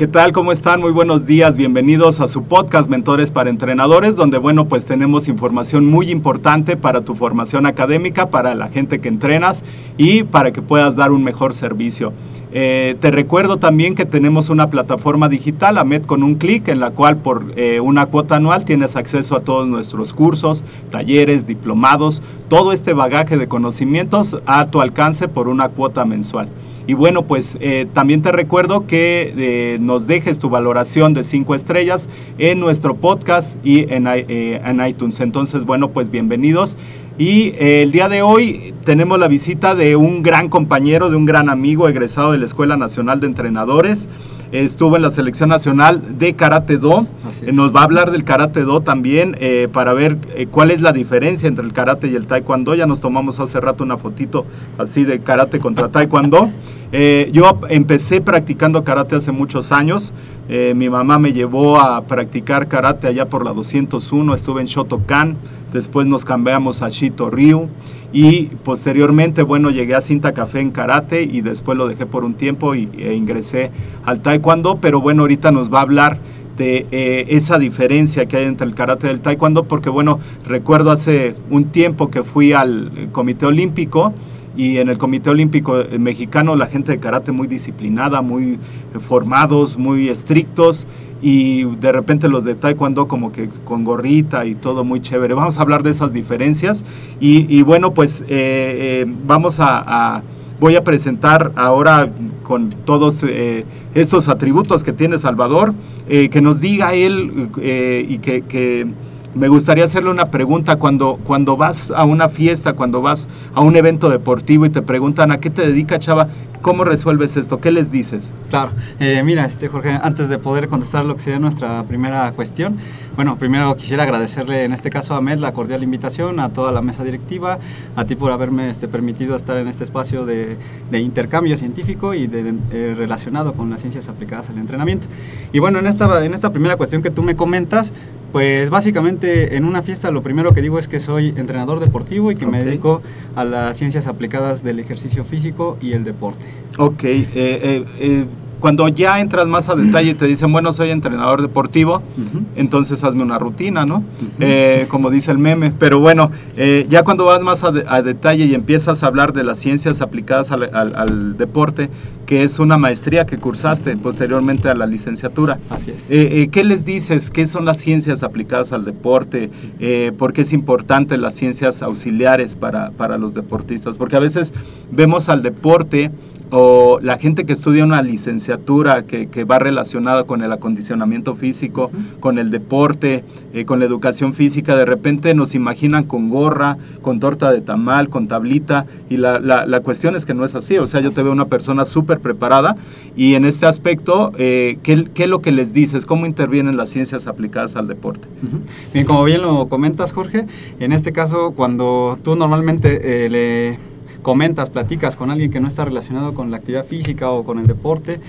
¿Qué tal? ¿Cómo están? Muy buenos días. Bienvenidos a su podcast Mentores para Entrenadores, donde, bueno, pues tenemos información muy importante para tu formación académica, para la gente que entrenas y para que puedas dar un mejor servicio. Eh, te recuerdo también que tenemos una plataforma digital, AMED con un clic, en la cual por eh, una cuota anual tienes acceso a todos nuestros cursos, talleres, diplomados, todo este bagaje de conocimientos a tu alcance por una cuota mensual. Y bueno, pues eh, también te recuerdo que eh, nos dejes tu valoración de cinco estrellas en nuestro podcast y en, eh, en iTunes. Entonces, bueno, pues bienvenidos. Y el día de hoy tenemos la visita de un gran compañero, de un gran amigo egresado de la Escuela Nacional de Entrenadores. Estuvo en la Selección Nacional de Karate Do. Nos va a hablar del Karate Do también para ver cuál es la diferencia entre el Karate y el Taekwondo. Ya nos tomamos hace rato una fotito así de Karate contra Taekwondo. Eh, yo empecé practicando karate hace muchos años. Eh, mi mamá me llevó a practicar karate allá por la 201. Estuve en Shotokan. Después nos cambiamos a Shito Ryu. Y posteriormente, bueno, llegué a Cinta Café en karate y después lo dejé por un tiempo y, e ingresé al taekwondo. Pero bueno, ahorita nos va a hablar de eh, esa diferencia que hay entre el karate y el taekwondo, porque bueno, recuerdo hace un tiempo que fui al Comité Olímpico y en el Comité Olímpico Mexicano la gente de karate muy disciplinada, muy formados, muy estrictos y de repente los de taekwondo como que con gorrita y todo muy chévere. Vamos a hablar de esas diferencias y, bueno, pues eh, eh, vamos a, Voy a presentar ahora con todos eh, estos atributos que tiene Salvador, que nos diga él y que, que me gustaría hacerle una pregunta. Cuando, cuando vas a una fiesta, cuando vas a un evento deportivo y te preguntan a qué te dedica Chava, ¿Cómo resuelves esto? ¿Qué les dices? Claro, eh, mira, este Jorge, antes de poder contestar lo que sería nuestra primera cuestión, bueno, primero quisiera agradecerle en este caso a Med la cordial invitación, a toda la mesa directiva, a ti por haberme este, permitido estar en este espacio de, intercambio científico y de, eh, relacionado con las ciencias aplicadas al entrenamiento. Y bueno, en esta, en esta primera cuestión que tú me comentas, pues básicamente en una fiesta lo primero que digo es que soy entrenador deportivo y que me dedico a las ciencias aplicadas del ejercicio físico y el deporte. Ok, eh, eh, eh cuando ya entras más a detalle y te dicen, bueno, soy entrenador deportivo, entonces hazme una rutina, ¿no? Como dice el meme. Pero bueno, eh, ya cuando vas más a, detalle y empiezas a hablar de las ciencias aplicadas al, deporte, que es una maestría que cursaste posteriormente a la licenciatura. Así es. ¿Qué les dices? ¿Qué son las ciencias aplicadas al deporte? ¿Por qué es importante las ciencias auxiliares para, para los deportistas? Porque a veces vemos al deporte o la gente que estudia una licenciatura que, que va relacionada con el acondicionamiento físico, con el deporte, eh, con la educación física, de repente nos imaginan con gorra, con torta de tamal, con tablita, y la, la, la cuestión es que no es así, o sea, yo te veo una persona súper preparada y en este aspecto, eh, ¿qué, ¿qué, es lo que les dices? ¿Cómo intervienen las ciencias aplicadas al deporte? Bien, como bien lo comentas, Jorge, en este caso, cuando tú normalmente eh, le comentas, platicas con alguien que no está relacionado con la actividad física o con el deporte,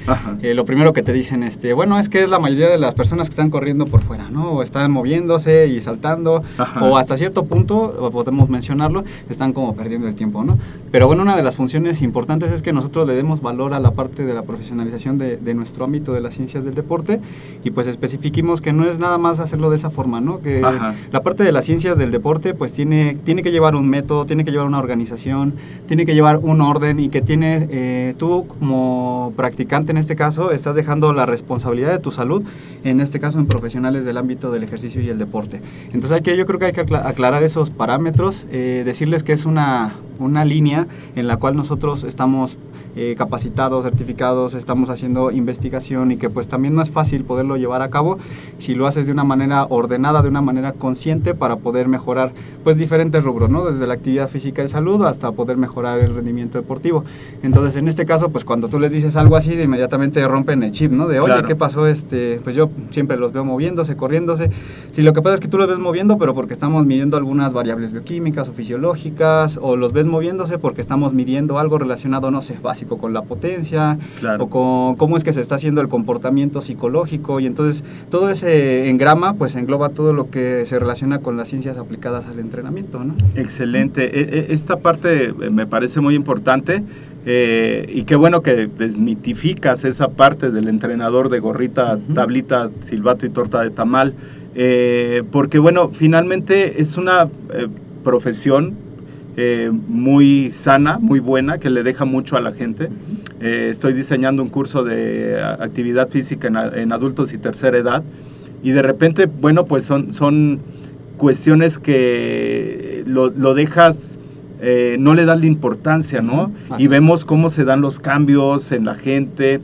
eh, lo primero que te dicen, este, bueno, es que es la mayoría de las personas que están corriendo por fuera, ¿no? O están moviéndose y saltando, Ajá. o hasta cierto punto, podemos mencionarlo, están como perdiendo el tiempo, ¿no? Pero bueno, una de las funciones importantes es que nosotros le demos valor a la parte de la profesionalización de, de nuestro ámbito de las ciencias del deporte y pues especifiquemos que no es nada más hacerlo de esa forma, ¿no? Que Ajá. la parte de las ciencias del deporte pues tiene, tiene que llevar un método, tiene que llevar una organización, tiene que llevar un orden y que tiene, eh, tú como practicante en este caso, estás dejando la responsabilidad de tu salud, en este caso en profesionales del ámbito del ejercicio y el deporte. Entonces hay yo creo que hay que aclarar esos parámetros, eh, decirles que es una, una línea en la cual nosotros estamos eh, capacitados, certificados, estamos haciendo investigación y que pues también no es fácil poderlo llevar a cabo si lo haces de una manera ordenada, de una manera consciente para poder mejorar pues diferentes rubros, ¿no? Desde la actividad física y salud hasta poder mejorar el rendimiento deportivo. Entonces, en este caso, pues cuando tú les dices algo así, de inmediatamente rompen el chip, ¿no? De, oye, claro. ¿qué pasó? Este, pues yo siempre los veo moviéndose, corriéndose. Si lo que pasa es que tú los ves moviendo, pero porque estamos midiendo algunas variables bioquímicas o fisiológicas, o los ves moviéndose porque estamos midiendo algo relacionado, no sé, con la potencia, claro. o con cómo es que se está haciendo el comportamiento psicológico, y entonces todo ese engrama, pues engloba todo lo que se relaciona con las ciencias aplicadas al entrenamiento, ¿no? Excelente. Esta parte me parece muy importante. Eh, y qué bueno que desmitificas esa parte del entrenador de gorrita, uh -huh. tablita, silbato y torta de tamal, eh, porque bueno, finalmente es una eh, profesión eh, muy sana, muy buena, que le deja mucho a la gente. Eh, estoy diseñando un curso de actividad física en, en, adultos y tercera edad y de repente, bueno, pues son, son cuestiones que lo, lo dejas... Eh, no le das la importancia, ¿no? Así. Y vemos cómo se dan los cambios en la gente,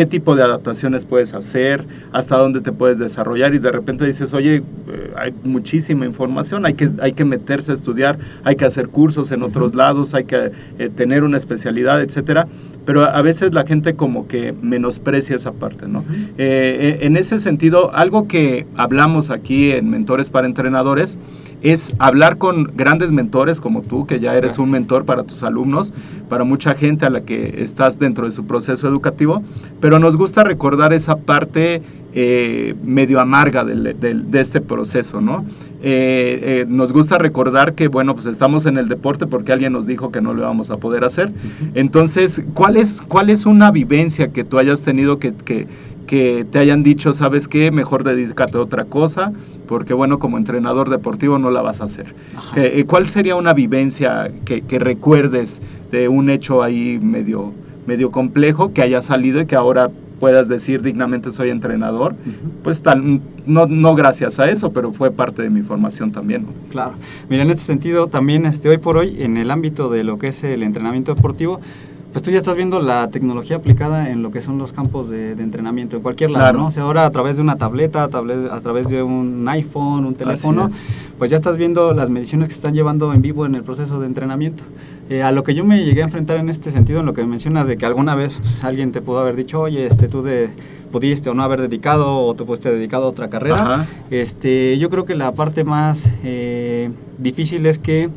qué tipo de adaptaciones puedes hacer, hasta dónde te puedes desarrollar y de repente dices, oye, eh, hay muchísima información, hay que, hay que meterse a estudiar, hay que hacer cursos en otros lados, hay que eh, tener una especialidad, etcétera, pero a veces la gente como que menosprecia esa parte, ¿no? Eh, en ese sentido, algo que hablamos aquí en Mentores para Entrenadores es hablar con grandes mentores como tú, que ya eres un mentor para tus alumnos, para mucha gente a la que estás dentro de su proceso educativo, pero nos gusta recordar esa parte eh, medio amarga de, de, de, este proceso, ¿no? Eh, eh, nos gusta recordar que, bueno, pues estamos en el deporte porque alguien nos dijo que no lo íbamos a poder hacer. Entonces, ¿cuál es, ¿cuál es una vivencia que tú hayas tenido que, que, que te hayan dicho, sabes qué, mejor dedícate a otra cosa, porque bueno, como entrenador deportivo no la vas a hacer. ¿Cuál sería una vivencia que, que, recuerdes de un hecho ahí medio, medio complejo que haya salido y que ahora puedas decir dignamente soy entrenador? Uh -huh. Pues tal, no, no gracias a eso, pero fue parte de mi formación también. Claro. Mira, en este sentido, también este, hoy por hoy, en el ámbito de lo que es el entrenamiento deportivo, pues tú ya estás viendo la tecnología aplicada en lo que son los campos de, de entrenamiento, en cualquier lado, claro. ¿no? O sea, ahora a través de una tableta, a través, a través de un iPhone, un teléfono, pues ya estás viendo las mediciones que se están llevando en vivo en el proceso de entrenamiento. Eh, a lo que yo me llegué a enfrentar en este sentido, en lo que mencionas de que alguna vez pues, alguien te pudo haber dicho, oye, este, tú de, pudiste o no haber dedicado o te pudiste dedicado a otra carrera, este, yo creo que la parte más eh, difícil es que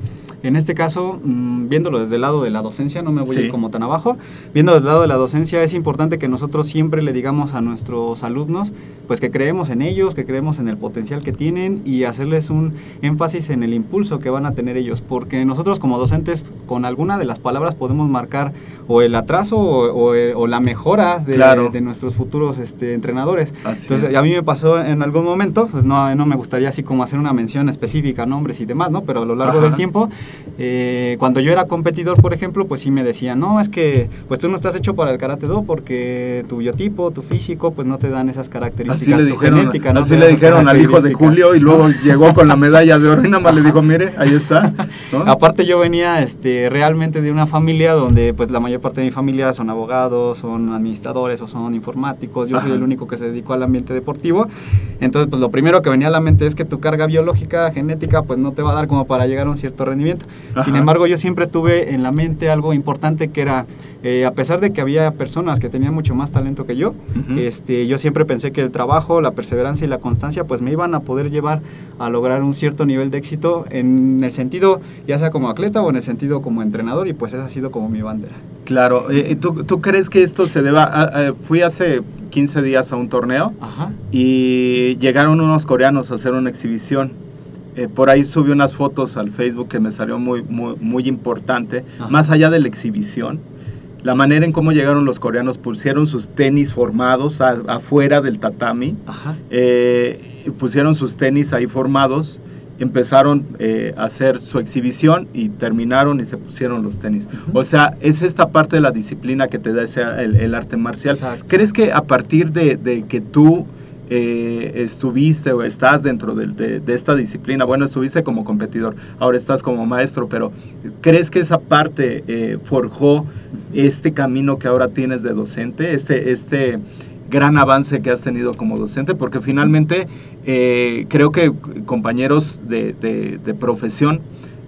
en este caso, mmm, viéndolo desde el lado de la docencia, no me voy sí. a ir como tan abajo, viendo desde el lado de la docencia es importante que nosotros siempre le digamos a nuestros alumnos, pues que creemos en ellos, que creemos en el potencial que tienen y hacerles un énfasis en el impulso que van a tener ellos, porque nosotros como docentes con alguna de las palabras podemos marcar o el atraso o, o, o la mejora de, claro. de, nuestros futuros este, entrenadores. Así Entonces, es. a mí me pasó en algún momento, pues no, no me gustaría así como hacer una mención específica, nombres y demás, ¿no? Pero a lo largo Ajá. del tiempo eh, cuando yo era competidor, por ejemplo, pues sí me decían, no, es que pues tú no estás hecho para el karate do porque tu biotipo, tu físico, pues no te dan esas características, Así le dijeron, no así le dijeron al hijo de. Julio y luego llegó con la medalla de oro y nada más le dijo, mire, ahí está. ¿no? Aparte yo venía este, realmente de una familia donde pues la mayor parte de mi familia son abogados, son administradores o son informáticos. Yo soy Ajá. el único que se dedicó al ambiente deportivo. Entonces pues lo primero que venía a la mente es que tu carga biológica, genética pues no te va a dar como para llegar a un cierto rendimiento. Sin Ajá. embargo yo siempre tuve en la mente algo importante que era, eh, a pesar de que había personas que tenían mucho más talento que yo, Ujú. este, yo siempre pensé que el trabajo, la perseverancia y la constancia pues me iban a poder llevar a lograr un cierto nivel de éxito en el sentido ya sea como atleta o en el sentido como entrenador y pues esa ha sido como mi bandera. Claro, eh, ¿tú, tú crees que esto se deba? a- a- fui hace 15 días a un torneo Ajá. y llegaron unos coreanos a hacer una exhibición. Eh, por ahí subí unas fotos al Facebook que me salió muy, muy, muy importante, Ajá. más allá de la exhibición. La manera en cómo llegaron los coreanos, pusieron sus tenis formados a- afuera del tatami, Ajá. eh, pusieron sus tenis ahí formados, empezaron eh, a hacer su exhibición y terminaron y se pusieron los tenis. O sea, es esta parte de la disciplina que te da ese, el, el arte marcial. Exacto. ¿Crees que a partir de, de que tú eh, estuviste o estás dentro de, esta disciplina, bueno, estuviste como competidor, ahora estás como maestro, pero ¿crees que esa parte eh, forjó este camino que ahora tienes de docente, este, este gran avance que has tenido como docente? Porque finalmente eh, creo que compañeros de profesión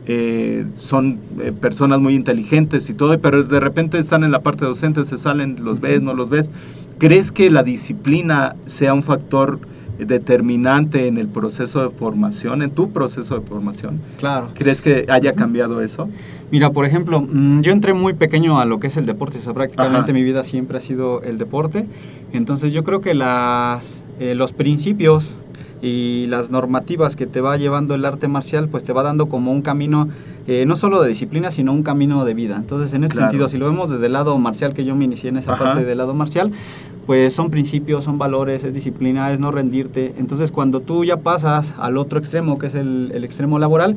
eh, son eh, personas muy inteligentes y todo, pero de repente están en la parte docente, se salen, los ves, no los ves. ¿Crees que la disciplina sea un factor determinante en el proceso de formación, en tu proceso de formación? Claro. ¿Crees que haya cambiado eso? Mira, por ejemplo, mm, yo entré muy pequeño a lo que es el deporte, o sea, prácticamente Ajá. mi vida siempre ha sido el deporte. Entonces yo creo que las, eh, los principios y las normativas que te va llevando el arte marcial, pues te va dando como un camino, eh, no solo de disciplina, sino un camino de vida. Entonces, en este Claro. sentido, si lo vemos desde el lado marcial, que yo me inicié en esa Ajá. parte del lado marcial, pues son principios, son valores, es disciplina, es no rendirte. Entonces, cuando tú ya pasas al otro extremo, que es el, el extremo laboral,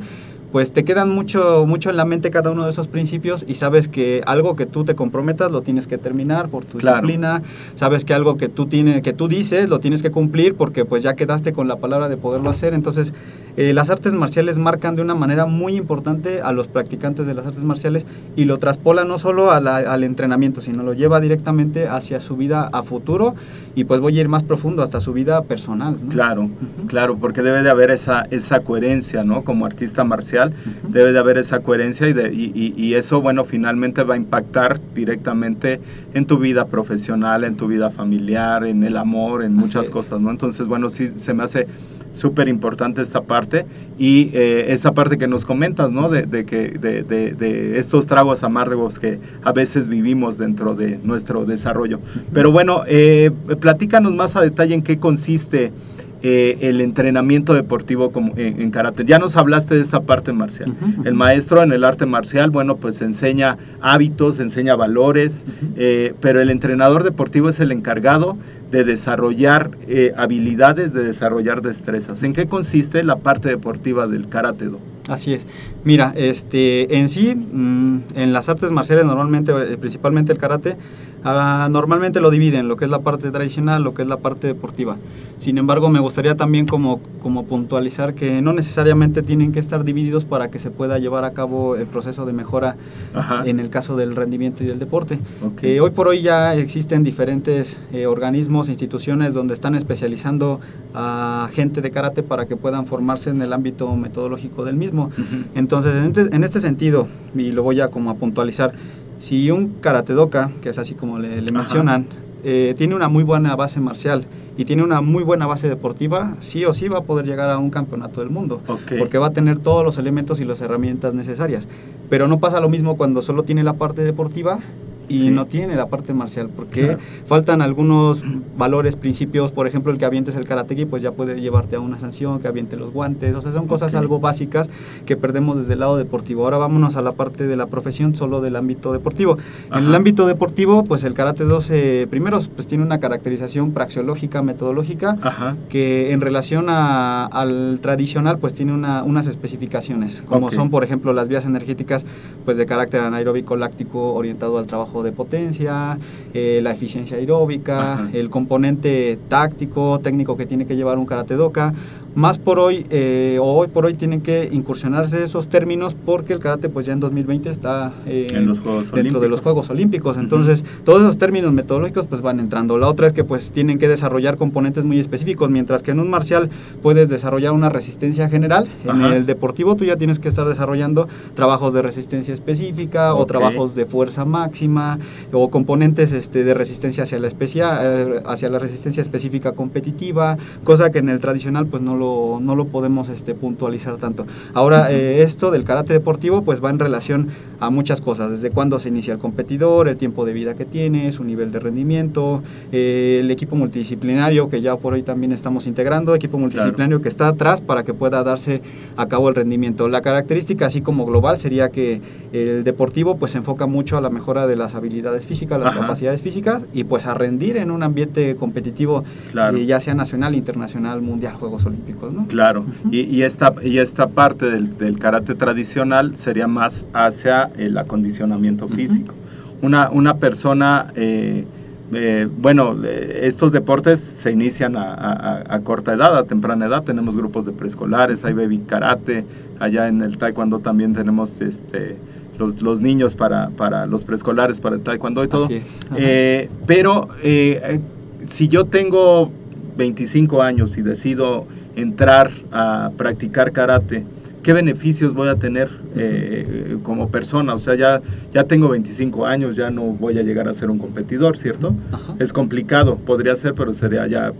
pues te quedan mucho, mucho en la mente cada uno de esos principios y sabes que algo que tú te comprometas lo tienes que terminar por tu Claro. disciplina, sabes que algo que tú, tiene, que tú dices lo tienes que cumplir porque pues ya quedaste con la palabra de poderlo hacer. Entonces, eh, las artes marciales marcan de una manera muy importante a los practicantes de las artes marciales y lo traspola no solo a la- al entrenamiento, sino lo lleva directamente hacia su vida a futuro y pues voy a ir más profundo hasta su vida personal. ¿no? Claro, claro, porque debe de haber esa, esa coherencia, ¿no? Como artista marcial, debe de haber esa coherencia y, de- y- y- y eso, bueno, finalmente va a impactar directamente en tu vida profesional, en tu vida familiar, en el amor, en muchas cosas, ¿no? Entonces, bueno, sí, se me hace súper importante esta parte y eh, esta parte que nos comentas, ¿no? De, de que, de, de- de estos tragos amargos que a veces vivimos dentro de nuestro desarrollo. Pero bueno, eh, platícanos más a detalle en qué consiste eh, el entrenamiento deportivo como en, en karate. Ya nos hablaste de esta parte marcial. El maestro en el arte marcial, bueno, pues enseña hábitos, enseña valores, eh, pero el entrenador deportivo es el encargado de desarrollar eh, habilidades, de desarrollar destrezas. ¿En qué consiste la parte deportiva del karate do? Así es. Mira, este, en sí, mm, en las artes marciales normalmente, eh, principalmente el karate, ah, normalmente lo dividen, lo que es la parte tradicional, lo que es la parte deportiva. Sin embargo, me gustaría también como, como puntualizar que no necesariamente tienen que estar divididos para que se pueda llevar a cabo el proceso de mejora Ajá. en el caso del rendimiento y del deporte. Ok. Eh, hoy por hoy ya existen diferentes eh, organismos, instituciones donde están especializando a gente de karate para que puedan formarse en el ámbito metodológico del mismo. Ujú. Entonces, en este, en este sentido, y lo voy a como a puntualizar, si un karatedoka, que es así como le, le mencionan, eh, tiene una muy buena base marcial y tiene una muy buena base deportiva, sí o sí va a poder llegar a un campeonato del mundo. Ok. Porque va a tener todos los elementos y las herramientas necesarias. Pero no pasa lo mismo cuando solo tiene la parte deportiva y Sí. no tiene la parte marcial, porque Claro. faltan algunos valores, principios, por ejemplo, el que avientes el karateki, pues ya puede llevarte a una sanción, que aviente los guantes, o sea, son cosas algo básicas que perdemos desde el lado deportivo. Ahora vámonos a la parte de la profesión solo del ámbito deportivo. En el ámbito deportivo, pues el karate 12, primero, pues tiene una caracterización praxeológica, metodológica, Ajá. que en relación a- al tradicional pues tiene una- unas especificaciones como son por ejemplo las vías energéticas pues de carácter anaeróbico láctico orientado al trabajo de potencia eh, la eficiencia aeróbica Ajá. el componente táctico técnico que tiene que llevar un karate doka más por hoy eh, o hoy por hoy tienen que incursionarse esos términos porque el karate pues ya en 2020 está eh, En los Juegos dentro de los. Juegos Olímpicos. Entonces, todos esos términos metodológicos pues van entrando. La otra es que pues tienen que desarrollar componentes muy específicos, mientras que en un marcial puedes desarrollar una resistencia general, en el deportivo tú ya tienes que estar desarrollando trabajos de resistencia específica o trabajos de fuerza máxima o componentes este, de resistencia hacia la especia- eh, hacia la resistencia específica competitiva, cosa que en el tradicional pues no lo, no lo podemos este, puntualizar tanto. Ahora, eh, esto del karate deportivo pues va en relación a muchas cosas, desde cuándo se inicia el competidor, el tiempo de vida que tiene, su nivel de rendimiento, eh, el equipo multidisciplinario que ya por hoy también estamos integrando, equipo multidisciplinario que está atrás para que pueda darse a cabo el rendimiento. La característica así como global sería que el deportivo pues se enfoca mucho a la mejora de las habilidades físicas, las Ajá. capacidades físicas y pues a rendir en un ambiente competitivo, Claro. eh, ya sea nacional, internacional, mundial, Juegos Olímpicos, ¿no? Claro, y, y esta, y esta parte del, del karate tradicional sería más hacia el acondicionamiento físico. Una, una persona, eh, eh, bueno, eh, estos deportes se inician a, a- a corta edad, a temprana edad. Tenemos grupos de preescolares, hay baby karate, allá en el taekwondo también tenemos este, los, los niños para, para los preescolares, para el taekwondo y todo. Así es. Ajá. Eh, pero eh, eh, si yo tengo 25 años y decido entrar a practicar karate, ¿qué beneficios voy a tener eh, como persona? O sea, ya, ya tengo 25 años, ya no voy a llegar a ser un competidor, ¿cierto? Ajá. Es complicado, podría ser, pero sería ya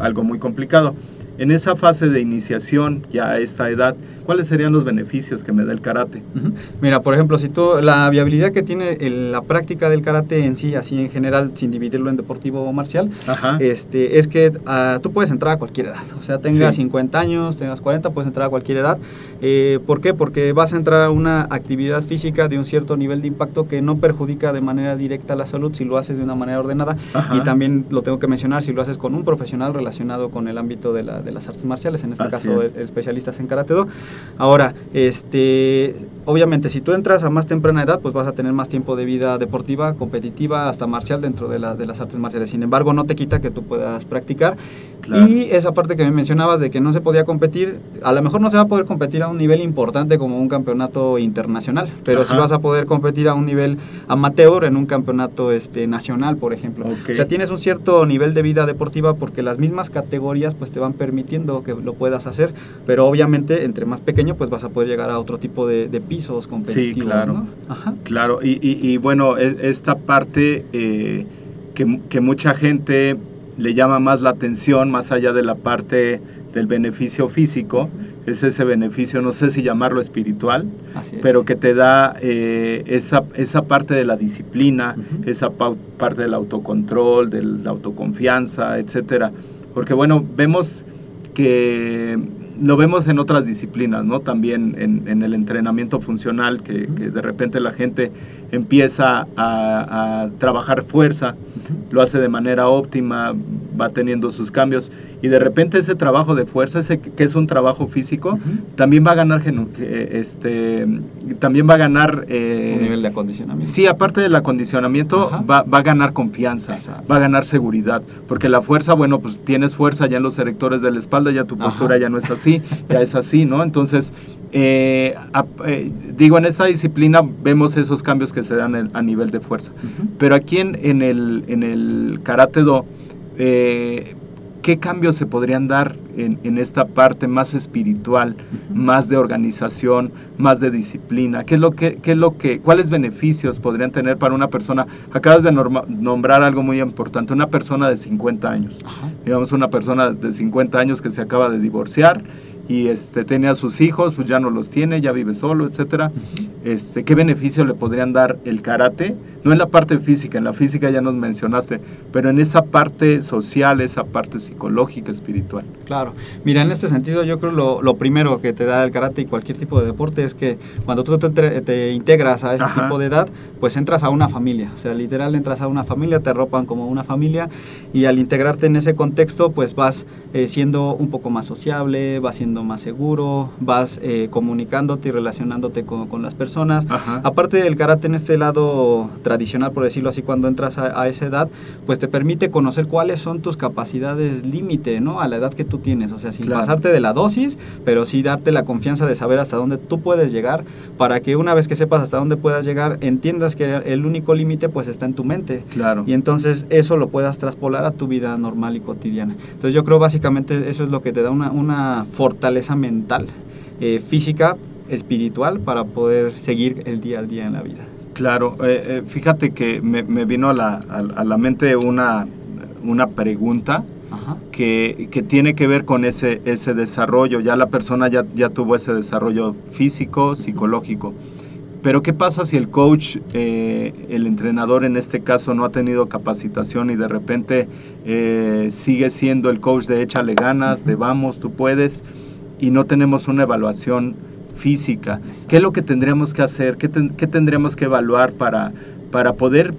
algo muy complicado. En esa fase de iniciación, ya a esta edad, ¿cuáles serían los beneficios que me da el karate? Mira, por ejemplo, si tú, la viabilidad que tiene el- la práctica del karate en sí, así en general, sin dividirlo en deportivo o marcial, Ajá. este, es que ah, tú puedes entrar a cualquier edad. O sea, tengas Sí. 50 años, tengas 40, puedes entrar a cualquier edad. Eh, ¿Por qué? Porque vas a entrar a una actividad física de un cierto nivel de impacto que no perjudica de manera directa la salud si lo haces de una manera ordenada. Ajá. Y también lo tengo que mencionar si lo haces con un profesional relacionado con el ámbito de, la- de las artes marciales, en este Así caso es. especialistas en karate do. Ahora, este, obviamente si tú entras a más temprana edad, pues vas a tener más tiempo de vida deportiva, competitiva, hasta marcial dentro de, la- de las artes marciales. Sin embargo, no te quita que tú puedas practicar. Claro. Y esa parte que me mencionabas de que no se podía competir, a lo mejor no se va a poder competir a un nivel importante como un campeonato internacional, pero sí Ajá. vas a poder competir a un nivel amateur en un campeonato este, nacional, por ejemplo. Ok. O sea, tienes un cierto nivel de vida deportiva porque las mismas categorías pues te van permitiendo que lo puedas hacer, pero obviamente entre más pequeño pues vas a poder llegar a otro tipo de, de pisos competitivos, claro. ¿no? Ajá. Claro, y, y- y bueno, e- esta parte eh, que, que mucha gente le llama más la atención, más allá de la parte del beneficio físico, es ese beneficio, no sé si llamarlo espiritual, Así es. pero que te da eh, esa, esa parte de la disciplina, Ujú. esa pau- parte del autocontrol, de la autoconfianza, etcétera. Porque bueno, vemos que lo vemos en otras disciplinas, ¿no? También en, en el entrenamiento funcional, que, que de repente la gente empieza a, a trabajar fuerza, lo hace de manera óptima, va teniendo sus cambios, y de repente ese trabajo de fuerza, ese que es un trabajo físico, también va a ganar, que, este, también va a ganar... eh, un nivel de acondicionamiento. Sí, aparte del acondicionamiento, va, va a ganar confianza, Exacto. va a ganar seguridad, porque la fuerza, bueno, pues tienes fuerza ya en los erectores de la espalda, ya tu Ajá. postura ya no es así, ya es así, ¿no? Entonces, eh, a- eh, digo, en esta disciplina vemos esos cambios que se dan a nivel de fuerza, pero aquí en, en el, en el Karate Do, eh, ¿qué cambios se podrían dar en, en esta parte más espiritual, más de organización, más de disciplina? ¿Qué es lo que, qué es lo que, cuáles beneficios podrían tener para una persona? Acabas de norma- nombrar algo muy importante, una persona de 50 años. Ajá. Digamos, una persona de 50 años que se acaba de divorciar y este tenía sus hijos, pues ya no los tiene, ya vive solo, etcétera. Este, ¿qué beneficio le podrían dar el karate? No en la parte física, en la física ya nos mencionaste, pero en esa parte social, esa parte psicológica, espiritual. Claro. Mira, en este sentido yo creo lo, lo primero que te da el karate y cualquier tipo de deporte es que cuando tú te, te- te integras a ese Ajá. tipo de edad, pues entras a una familia. O sea, literal entras a una familia, te arropan como una familia y al integrarte en ese contexto, pues vas eh, siendo un poco más sociable, vas siendo más seguro, vas eh, comunicándote y relacionándote con, con las personas. Ajá. Aparte del karate en este lado tradicional, por decirlo así, cuando entras a, a esa edad, pues te permite conocer cuáles son tus capacidades límite, ¿no? A la edad que tú tienes, o sea, sin Claro. pasarte de la dosis, pero sí darte la confianza de saber hasta dónde tú puedes llegar, para que una vez que sepas hasta dónde puedas llegar, entiendas que el único límite pues está en tu mente. Claro. Y entonces eso lo puedas traspolar a tu vida normal y cotidiana. Entonces yo creo básicamente eso es lo que te da una, una fortaleza mental, eh, física, espiritual, para poder seguir el día al día en la vida. Claro, eh, eh, fíjate que me, me vino a la, a, a la mente una, una pregunta que, que tiene que ver con ese, ese desarrollo. Ya la persona ya, ya tuvo ese desarrollo físico, psicológico. Pero ¿qué pasa si el coach, eh, el entrenador en este caso, no ha tenido capacitación y de repente eh, sigue siendo el coach de échale ganas, de vamos, tú puedes, y no tenemos una evaluación física? ¿Qué es lo que tendríamos que hacer? ¿Qué, ten- qué tendríamos que evaluar para, para poder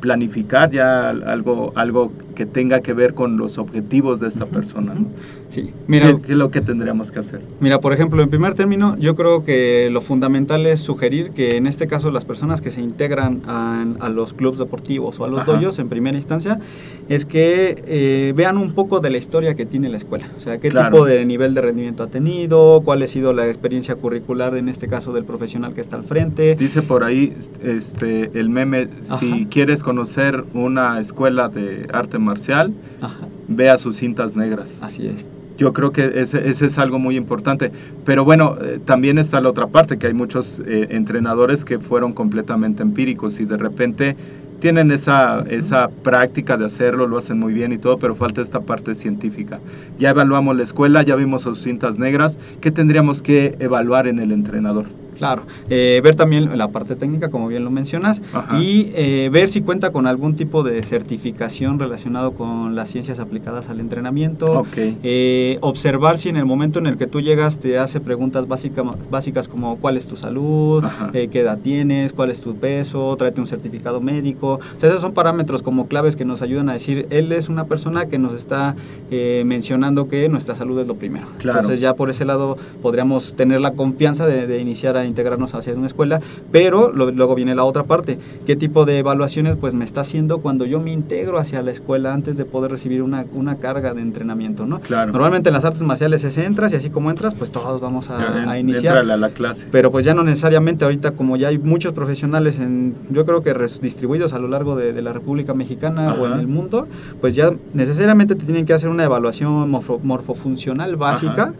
planificar ya algo, algo que tenga que ver con los objetivos de esta persona? ¿no? Sí, mira, ¿Qué, qué es lo que tendríamos que hacer? Mira, por ejemplo, en primer término, yo creo que lo fundamental es sugerir que en este caso las personas que se integran a, a los clubes deportivos o a los Ajá. doyos en primera instancia, es que eh, vean un poco de la historia que tiene la escuela. O sea, qué Claro. tipo de nivel de rendimiento ha tenido, cuál ha sido la experiencia curricular en este caso del profesional que está al frente. Dice por ahí este, el meme, si quieres conocer una escuela de arte marcial, Ajá, ve a sus cintas negras. así es. Yo creo que ese, ese es algo muy importante. Pero bueno, eh, también está la otra parte, que hay muchos eh, entrenadores que fueron completamente empíricos y de repente tienen esa, esa práctica de hacerlo, lo hacen muy bien y todo, pero falta esta parte científica. Ya evaluamos la escuela, ya vimos sus cintas negras, ¿qué tendríamos que evaluar en el entrenador? Claro, eh, ver también la parte técnica, como bien lo mencionas, Ajá. y eh, ver si cuenta con algún tipo de certificación relacionado con las ciencias aplicadas al entrenamiento. Ok. Eh, observar si en el momento en el que tú llegas te hace preguntas básica- básicas como cuál es tu salud, eh, qué edad tienes, cuál es tu peso, tráete un certificado médico. O sea, esos son parámetros como claves que nos ayudan a decir, él es una persona que nos está eh, mencionando que nuestra salud es lo primero. Claro. Entonces ya por ese lado podríamos tener la confianza de, de iniciar a integrarnos hacia una escuela, pero lo- luego viene la otra parte, qué tipo de evaluaciones pues me está haciendo cuando yo me integro hacia la escuela antes de poder recibir una, una carga de entrenamiento, ¿no? Claro. Normalmente en las artes marciales es entras y así como entras, pues todos vamos a, en- a iniciar. a la clase. Pero pues ya no necesariamente ahorita como ya hay muchos profesionales en, yo creo que distribuidos a lo largo de, de la República Mexicana o en Ajá. el mundo, pues ya necesariamente te tienen que hacer una evaluación morfo- morfofuncional básica, Ajá.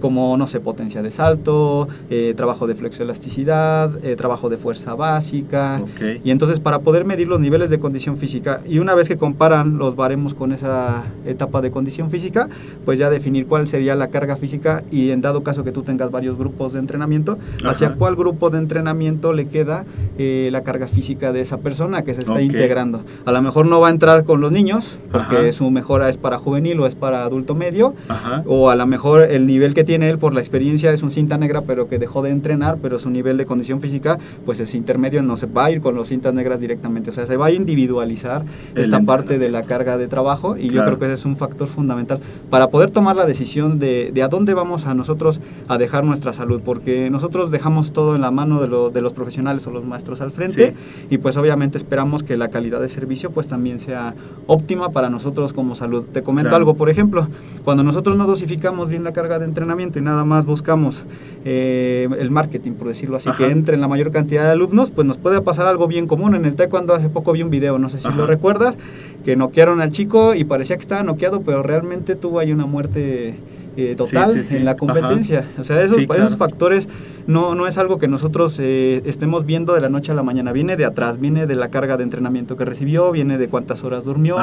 Como, no sé, potencia de salto, eh, trabajo de flexoelasticidad, eh, trabajo de fuerza básica. Ok. Y entonces para poder medir los niveles de condición física y una vez que comparan los baremos con esa etapa de condición física, pues ya definir cuál sería la carga física y en dado caso que tú tengas varios grupos de entrenamiento, hacia Ajá. cuál grupo de entrenamiento le queda eh, la carga física de esa persona que se está Ok. integrando. A lo mejor no va a entrar con los niños porque Ajá. su mejora es para juvenil o es para adulto medio, Ajá. o a lo mejor el nivel que tiene él por la experiencia es un cinta negra, pero que dejó de entrenar, pero su nivel de condición física pues es intermedio, no se va a ir con los cintas negras directamente. O sea, se va a individualizar El esta parte de la carga de trabajo y yo Claro. creo que ese es un factor fundamental para poder tomar la decisión de, de a dónde vamos a nosotros a dejar nuestra salud, porque nosotros dejamos todo en la mano de, lo- de los profesionales o los maestros al frente y pues obviamente esperamos que la calidad de servicio pues también sea óptima para nosotros como salud. Te comento Claro. algo, por ejemplo, cuando nosotros no dosificamos bien la carga de entrenamiento y nada más buscamos eh, el marketing, por decirlo así, Ajá. que entre en la mayor cantidad de alumnos, pues nos puede pasar algo bien común. En el taekwondo hace poco vi un video, no sé si Ajá. lo recuerdas, que noquearon al chico y parecía que estaba noqueado, pero realmente tuvo ahí una muerte eh, total sí, sí. en la Ajá. competencia. O sea, esos, Sí, claro. esos factores no, no es algo que nosotros eh, estemos viendo de la noche a la mañana, viene de atrás, viene de la carga de entrenamiento que recibió, viene de cuántas horas durmió,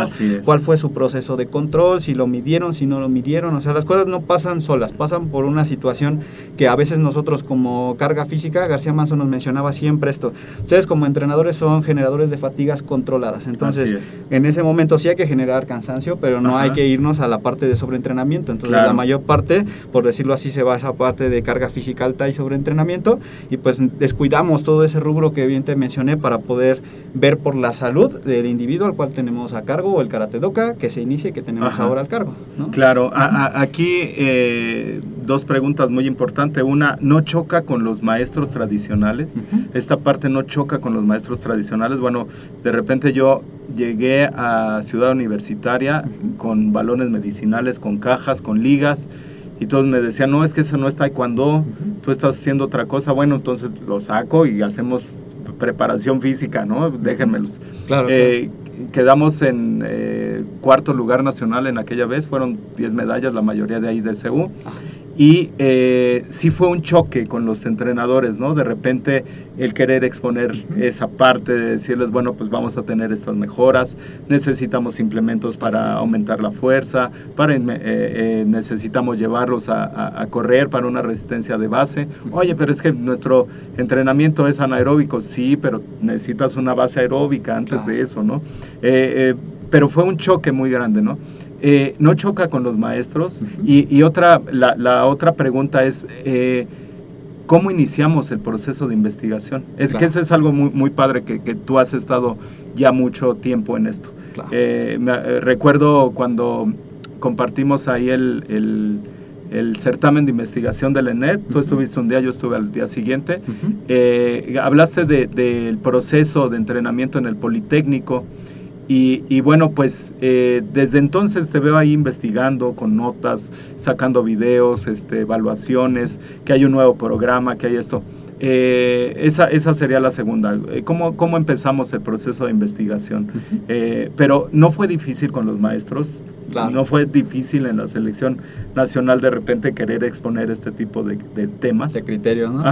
cuál fue su proceso de control, si lo midieron, si no lo midieron, o sea, las cosas no pasan solas, pasan por una situación que a veces nosotros como carga física, García Manso nos mencionaba siempre esto, ustedes como entrenadores son generadores de fatigas controladas, entonces en ese momento sí hay que generar cansancio, pero no hay que irnos a la parte de sobreentrenamiento, entonces la mayor parte, por decirlo así, se va a esa parte de carga física alta y sobreentrenamiento y pues descuidamos todo ese rubro que bien te mencioné para poder ver por la salud del individuo al cual tenemos a cargo o el karate doka que se inicie que tenemos ahora al cargo. Claro, aquí eh, dos preguntas muy importantes. Una, ¿no choca con los maestros tradicionales? Esta parte no choca con los maestros tradicionales. Bueno, de repente yo llegué a Ciudad Universitaria con balones medicinales, con cajas, con ligas y todos me decían, no, es que eso no es taekwondo, tú estás haciendo otra cosa. Bueno, entonces lo saco y hacemos preparación física, ¿no? Déjenmelos. Claro. Eh, quedamos en eh, cuarto lugar nacional en aquella vez, fueron 10 medallas, la mayoría de ahí de CU. Y eh, sí fue un choque con los entrenadores, ¿no? De repente el querer exponer esa parte de decirles, bueno, pues vamos a tener estas mejoras, necesitamos implementos para aumentar la fuerza, para, eh, eh, necesitamos llevarlos a, correr para una resistencia de base. Oye, pero es que nuestro entrenamiento es anaeróbico, sí, pero necesitas una base aeróbica antes de eso, ¿no? pero fue un choque muy grande, ¿no? Eh, no choca con los maestros. y, otra, la, otra pregunta es, eh, ¿cómo iniciamos el proceso de investigación? Es que eso es algo muy, muy padre, que, tú has estado ya mucho tiempo en esto. Eh, recuerdo cuando compartimos ahí el, certamen de investigación del ENET, tú estuviste un día, yo estuve al día siguiente, hablaste del proceso de entrenamiento en el Politécnico, y, bueno, pues eh, desde entonces te veo ahí investigando con notas, sacando videos, este, evaluaciones, que hay un nuevo programa, que hay esto. Eh, esa, esa sería la segunda. Eh, ¿Cómo, ¿Cómo, empezamos el proceso de investigación? pero no fue difícil con los maestros. No fue difícil en la selección nacional de repente querer exponer este tipo de, temas. De criterios, ¿no?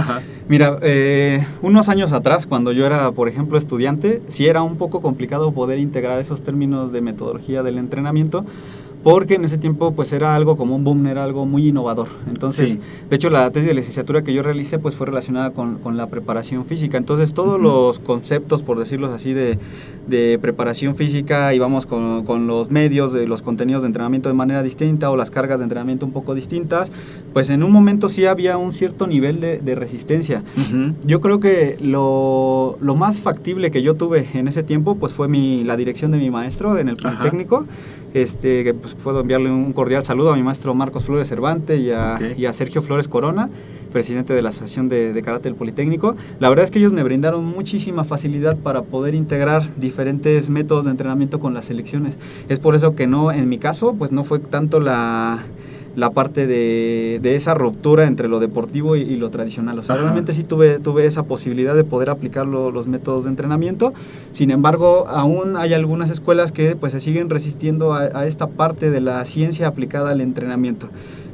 Mira, eh, unos años atrás, cuando yo era, por ejemplo, estudiante, sí era un poco complicado poder integrar esos términos de metodología del entrenamiento porque en ese tiempo pues era algo como un boom, era algo muy innovador. Entonces, de hecho la tesis de licenciatura que yo realicé pues fue relacionada con, con la preparación física. Entonces todos los conceptos, por decirlo así, de, de preparación física íbamos con, con, los medios, de los contenidos de entrenamiento de manera distinta o las cargas de entrenamiento un poco distintas, pues en un momento sí había un cierto nivel de, de resistencia. Yo creo que lo, lo, más factible que yo tuve en ese tiempo pues fue mi, la dirección de mi maestro en el Politécnico. Este, pues, puedo enviarle un cordial saludo a mi maestro Marcos Flores Cervante y a, y a Sergio Flores Corona, presidente de la Asociación de, de, Karate del Politécnico. La verdad es que ellos me brindaron muchísima facilidad para poder integrar diferentes métodos de entrenamiento con las selecciones. Es por eso que no, en mi caso, pues no fue tanto la la parte de, de, esa ruptura entre lo deportivo y, lo tradicional. O sea, realmente sí tuve, tuve esa posibilidad de poder aplicar los métodos de entrenamiento. Sin embargo, aún hay algunas escuelas que pues se siguen resistiendo a, esta parte de la ciencia aplicada al entrenamiento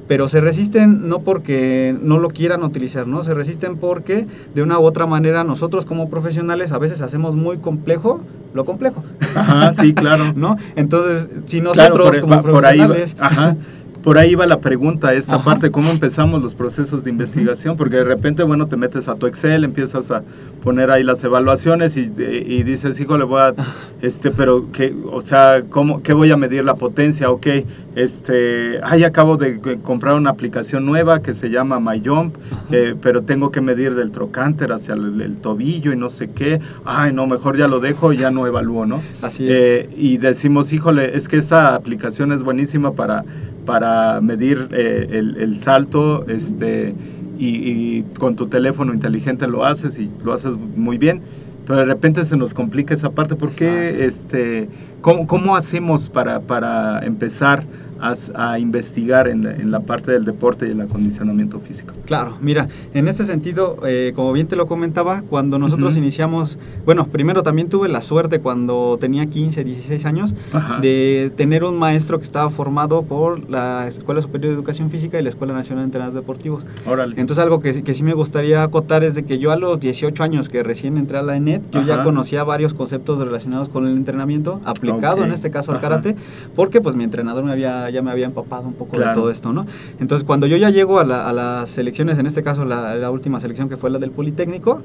pero se resisten no porque no lo quieran utilizar, ¿no? Se resisten porque de una u otra manera nosotros como profesionales a veces hacemos muy complejo lo complejo. Ajá, sí, claro. ¿No? Entonces, si nosotros como profesionales ajá por ahí va la pregunta, esta parte, ¿cómo empezamos los procesos de investigación? Porque de repente, bueno, te metes a tu Excel, empiezas a poner ahí las evaluaciones y, y dices, híjole, voy a, este, pero, ¿qué, o sea, ¿cómo, ¿qué voy a medir la potencia? Ok, este, ay, acabo de comprar una aplicación nueva que se llama MyJump, eh, pero tengo que medir del trocánter hacia el, tobillo y no sé qué. Ay, no, mejor ya lo dejo y ya no evalúo, ¿no? Así es. Eh, y decimos, híjole, es que esa aplicación es buenísima para para medir eh, el, salto este, y, con tu teléfono inteligente lo haces y lo haces muy bien. Pero de repente se nos complica esa parte. ¿Por qué, este, cómo, cómo, hacemos para, para empezar a, a investigar en la, en la, parte del deporte y el acondicionamiento físico? Claro, mira, en este sentido, eh, como bien te lo comentaba, cuando nosotros uh -huh. iniciamos, bueno, primero también tuve la suerte cuando tenía 15, 16 años Ajá. de tener un maestro que estaba formado por la Escuela Superior de Educación Física y la Escuela Nacional de Entrenadores Deportivos. Órale. Entonces algo que, que sí me gustaría acotar es de que yo a los 18 años que recién entré a la ENET, yo Ajá. ya conocía varios conceptos relacionados con el entrenamiento aplicado okay. en este caso al Ajá. karate, porque pues mi entrenador me había, ya me había empapado un poco claro. de todo esto, ¿no? Entonces cuando yo ya llego a, la, a las selecciones, en este caso la, la, última selección que fue la del Politécnico,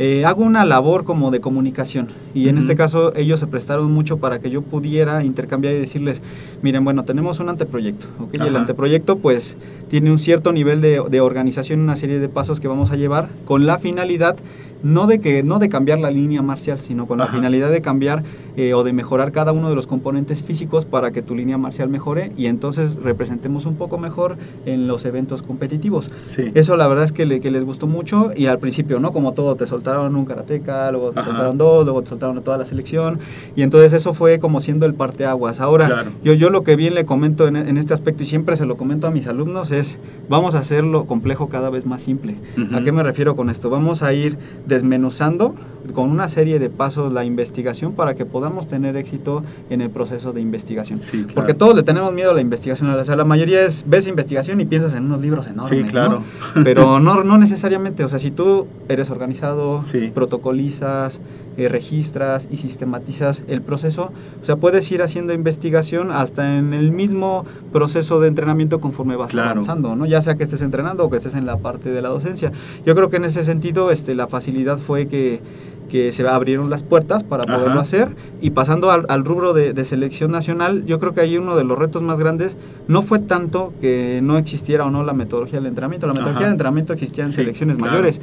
eh, hago una labor como de comunicación y uh -huh. en este caso ellos se prestaron mucho para que yo pudiera intercambiar y decirles, miren, bueno, tenemos un anteproyecto, ¿ok? Y el anteproyecto pues tiene un cierto nivel de, de organización, una serie de pasos que vamos a llevar con la finalidad no de que no de cambiar la línea marcial, sino con Ajá. la finalidad de cambiar eh, o de mejorar cada uno de los componentes físicos para que tu línea marcial mejore y entonces representemos un poco mejor en los eventos competitivos. Sí. Eso la verdad es que, le, que, les gustó mucho y al principio, ¿no? Como todo, te soltaron un karateca, luego te Ajá. soltaron dos, luego te soltaron toda la selección y entonces eso fue como siendo el parteaguas. Ahora, claro. yo, yo lo que bien le comento en, en, este aspecto y siempre se lo comento a mis alumnos es, vamos a hacerlo complejo cada vez más simple. Uh -huh. ¿A qué me refiero con esto? Vamos a ir desmenuzando con una serie de pasos la investigación para que podamos tener éxito en el proceso de investigación. Sí, claro. Porque todos le tenemos miedo a la investigación. O sea, la mayoría es, ves investigación y piensas en unos libros enormes. Sí, claro. ¿no? Pero no, no necesariamente. O sea, si tú eres organizado, sí. protocolizas, eh, registras y sistematizas el proceso, o sea, puedes ir haciendo investigación hasta en el mismo proceso de entrenamiento conforme vas claro. avanzando, ¿no? Ya sea que estés entrenando o que estés en la parte de la docencia. Yo creo que en ese sentido este, la facilidad fue que que se abrieron las puertas para poderlo Ajá. hacer y pasando al, al rubro de, de, selección nacional, yo creo que ahí uno de los retos más grandes no fue tanto que no existiera o no la metodología del entrenamiento, la metodología Ajá. del entrenamiento existía en sí, selecciones claro. mayores.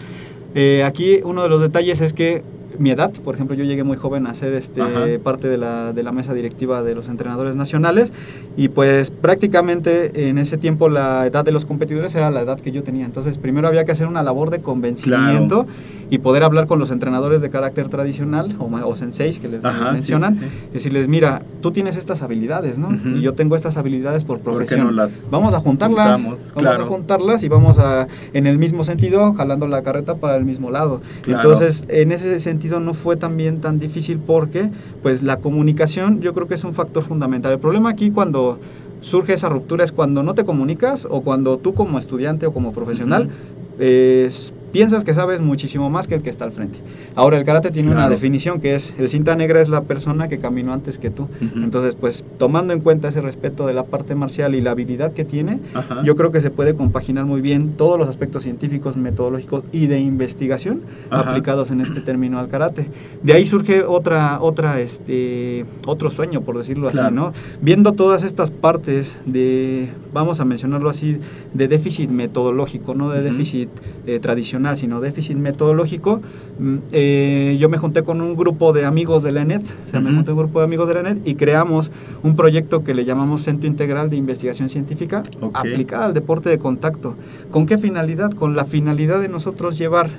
Eh, aquí uno de los detalles es que mi edad, por ejemplo, yo llegué muy joven a ser este, parte de la, de la mesa directiva de los entrenadores nacionales y pues prácticamente en ese tiempo la edad de los competidores era la edad que yo tenía. Entonces primero había que hacer una labor de convencimiento claro. y poder hablar con los entrenadores de carácter tradicional o, o senseis que les, Ajá, mencionan, sí, sí, sí. decirles, mira, tú tienes estas habilidades, ¿no? Uh -huh. Y yo tengo estas habilidades por profesión. No las vamos a juntarlas, juntamos? vamos claro. a juntarlas y vamos a, en el mismo sentido, jalando la carreta para el mismo lado. Claro. Entonces, en ese sentido, no fue también tan difícil porque pues la comunicación yo creo que es un factor fundamental. El problema aquí cuando surge esa ruptura es cuando no te comunicas o cuando tú como estudiante o como profesional uh -huh. eh, piensas que sabes muchísimo más que el que está al frente. Ahora, el karate tiene claro. una definición que es, el cinta negra es la persona que caminó antes que tú. Uh -huh. Entonces, pues, tomando en cuenta ese respeto de la parte marcial y la habilidad que tiene, Ajá. yo creo que se puede compaginar muy bien todos los aspectos científicos, metodológicos y de investigación Ajá. aplicados en este término al karate. De ahí surge otra, otra, este, otro sueño, por decirlo claro. así, ¿no? Viendo todas estas partes de, vamos a mencionarlo así, de déficit metodológico, no de uh -huh. déficit eh, tradicional sino déficit metodológico, mm, eh, yo me junté con un grupo de amigos de la ENET, o sea, uh -huh. me junté un grupo de amigos de la ENET y creamos un proyecto que le llamamos Centro Integral de Investigación Científica okay. aplicada al deporte de contacto. ¿Con qué finalidad? Con la finalidad de nosotros llevar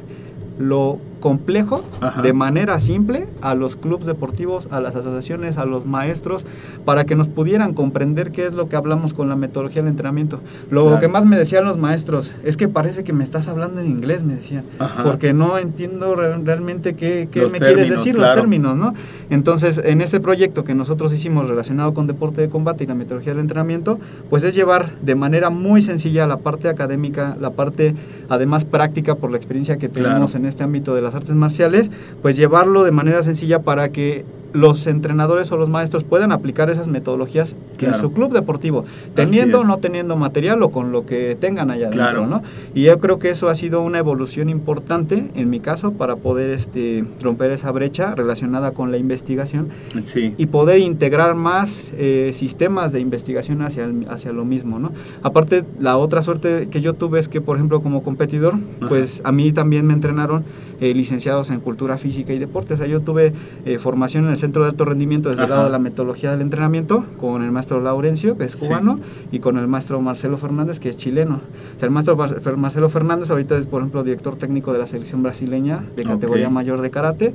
lo complejo Ajá. de manera simple a los clubes deportivos, a las asociaciones, a los maestros, para que nos pudieran comprender qué es lo que hablamos con la metodología del entrenamiento. Lo claro. que más me decían los maestros es que parece que me estás hablando en inglés, me decían, Ajá. porque no entiendo re realmente qué, qué me términos, quieres decir, claro. los términos, ¿no? Entonces, en este proyecto que nosotros hicimos relacionado con deporte de combate y la metodología del entrenamiento, pues es llevar de manera muy sencilla la parte académica, la parte además práctica por la experiencia que tenemos claro. en este ámbito de las artes marciales, pues llevarlo de manera sencilla para que los entrenadores o los maestros puedan aplicar esas metodologías claro. en su club deportivo, teniendo o no teniendo material o con lo que tengan allá claro. adentro, ¿no? Y yo creo que eso ha sido una evolución importante en mi caso para poder este, romper esa brecha relacionada con la investigación sí. y poder integrar más eh, sistemas de investigación hacia, el, hacia lo mismo, ¿no? Aparte, la otra suerte que yo tuve es que, por ejemplo, como competidor, Ajá. pues a mí también me entrenaron eh, licenciados en cultura física y deporte, o sea, yo tuve eh, formación en el Centro de Alto Rendimiento desde Ajá. el lado de la metodología del entrenamiento con el maestro Laurencio, que es cubano, sí. y con el maestro Marcelo Fernández, que es chileno. O sea, el maestro Marcelo Fernández ahorita es, por ejemplo, director técnico de la selección brasileña de categoría okay. mayor de karate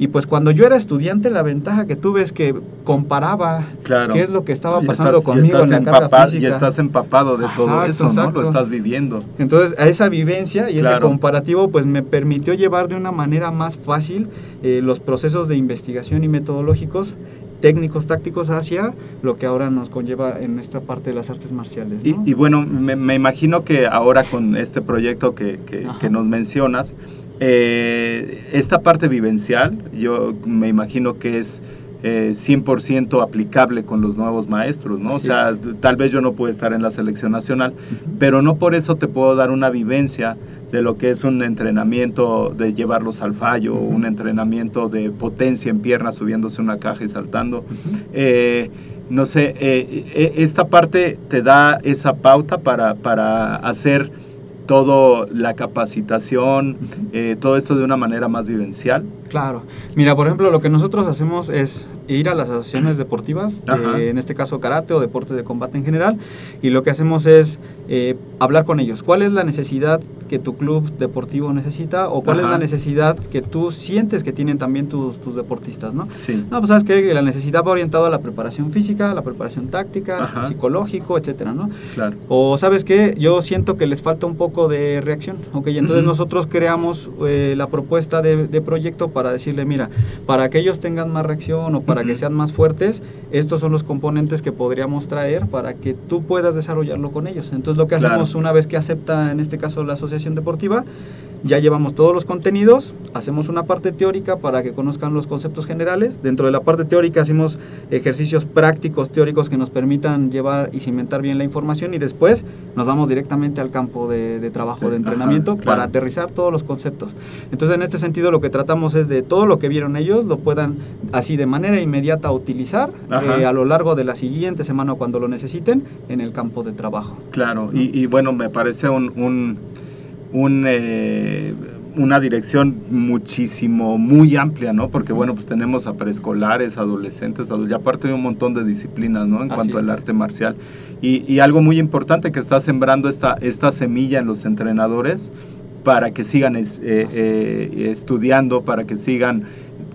Y pues cuando yo era estudiante, la ventaja que tuve es que comparaba Claro. qué es lo que estaba pasando estás- conmigo en la carga empapa- física. Y estás empapado de todo Exacto, eso, ¿no? Lo estás viviendo. Entonces, a esa vivencia y ese comparativo, pues me permitió llevar de una manera más fácil eh, los procesos de investigación y metodológicos, técnicos, tácticos, hacia lo que ahora nos conlleva en esta parte de las artes marciales. Y, ¿no? y bueno, me, me imagino que ahora con este proyecto que, que nos mencionas, eh, esta parte vivencial, yo me imagino que es eh, 100% aplicable con los nuevos maestros, ¿no? Así o sea, es. tal vez yo no puedo estar en la selección nacional, pero no por eso te puedo dar una vivencia de lo que es un entrenamiento de llevarlos al fallo, un entrenamiento de potencia en piernas subiéndose una caja y saltando. Eh, no sé, eh, esta parte te da esa pauta para, para hacer todo la capacitación, eh, todo esto de una manera más vivencial. Claro. Mira, por ejemplo, lo que nosotros hacemos es ir a las asociaciones deportivas, de- en este caso karate o deporte de combate en general, y lo que hacemos es eh, hablar con ellos. ¿Cuál es la necesidad que tu club deportivo necesita o cuál es la necesidad que tú sientes que tienen también tus, tus deportistas, ¿no? Sí. No, pues sabes que la necesidad va orientada a la preparación física, a la preparación táctica, Ajá. psicológico, etcétera, ¿no? Claro. O sabes que yo siento que les falta un poco de reacción, ok, entonces nosotros creamos eh, la propuesta de, de proyecto para decirle, mira, para que ellos tengan más reacción o para que sean más fuertes, estos son los componentes que podríamos traer para que tú puedas desarrollarlo con ellos. Entonces lo que Claro. hacemos una vez que acepta, en este caso la asociación deportiva, ya llevamos todos los contenidos, hacemos una parte teórica para que conozcan los conceptos generales. Dentro de la parte teórica hacemos ejercicios prácticos teóricos que nos permitan llevar y cimentar bien la información y después nos vamos directamente al campo de, de trabajo de Ajá, entrenamiento claro. para aterrizar todos los conceptos. Entonces en este sentido lo que tratamos es de todo lo que vieron ellos lo puedan así de manera inmediata utilizar eh, a lo largo de la siguiente semana o cuando lo necesiten en el campo de trabajo. Claro, y, y bueno, me parece un, un, un, eh, una dirección muchísimo, muy amplia, ¿no? Porque bueno, pues tenemos a preescolares, adolescentes, adultos, y aparte de un montón de disciplinas, ¿no? En Así cuanto al es. arte marcial. Y, y algo muy importante que está sembrando esta, esta semilla en los entrenadores para que sigan eh, eh, estudiando, para que sigan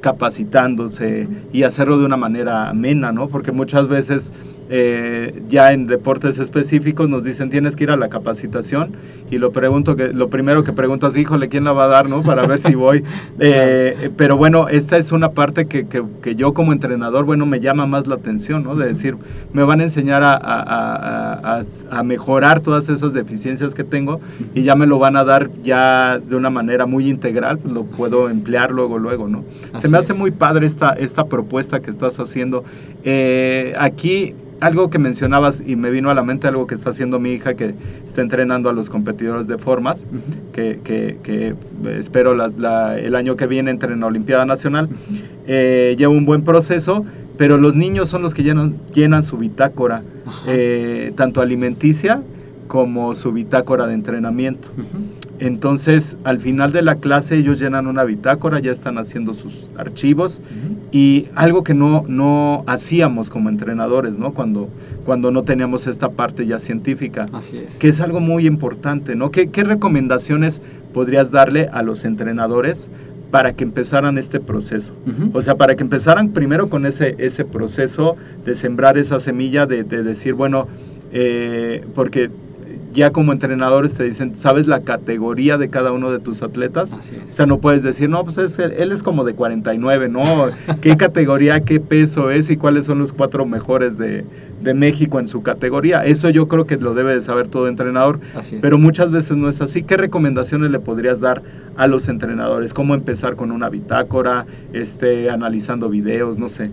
capacitándose y hacerlo de una manera amena, ¿no? Porque muchas veces eh, ya en deportes específicos nos dicen tienes que ir a la capacitación y lo pregunto que lo primero que pregunto es híjole quién la va a dar, ¿no? Para ver si voy. Eh, pero bueno esta es una parte que, que- que yo como entrenador bueno me llama más la atención, ¿no? De decir me van a enseñar a, a- a- a- mejorar todas esas deficiencias que tengo y ya me lo van a dar ya de una manera muy integral, lo puedo emplear luego luego, ¿no? Se Así me hace es. muy padre esta, esta propuesta que estás haciendo. Eh, aquí, algo que mencionabas y me vino a la mente algo que está haciendo mi hija que está entrenando a los competidores de formas, que, que- que espero la- la- el año que viene entre en la Olimpiada Nacional. Eh, lleva un buen proceso, pero los niños son los que llenan, llenan su bitácora, eh, tanto alimenticia como su bitácora de entrenamiento. Entonces, al final de la clase ellos llenan una bitácora, ya están haciendo sus archivos y algo que no, no hacíamos como entrenadores, ¿no? Cuando, cuando no teníamos esta parte ya científica, Así es. que es algo muy importante, ¿no? ¿Qué, qué recomendaciones podrías darle a los entrenadores para que empezaran este proceso? O sea, para que empezaran primero con ese, ese proceso de sembrar esa semilla, de, de decir, bueno, eh, porque ya como entrenadores te dicen, ¿sabes la categoría de cada uno de tus atletas? Así O es. sea, no puedes decir, no, pues es- él es como de 49, ¿no? ¿Qué categoría, qué peso es y cuáles son los cuatro mejores de, de México en su categoría? Eso yo creo que lo debe de saber todo entrenador, pero muchas veces no es así. ¿Qué recomendaciones le podrías dar a los entrenadores? ¿Cómo empezar con una bitácora, este, analizando videos, no sé?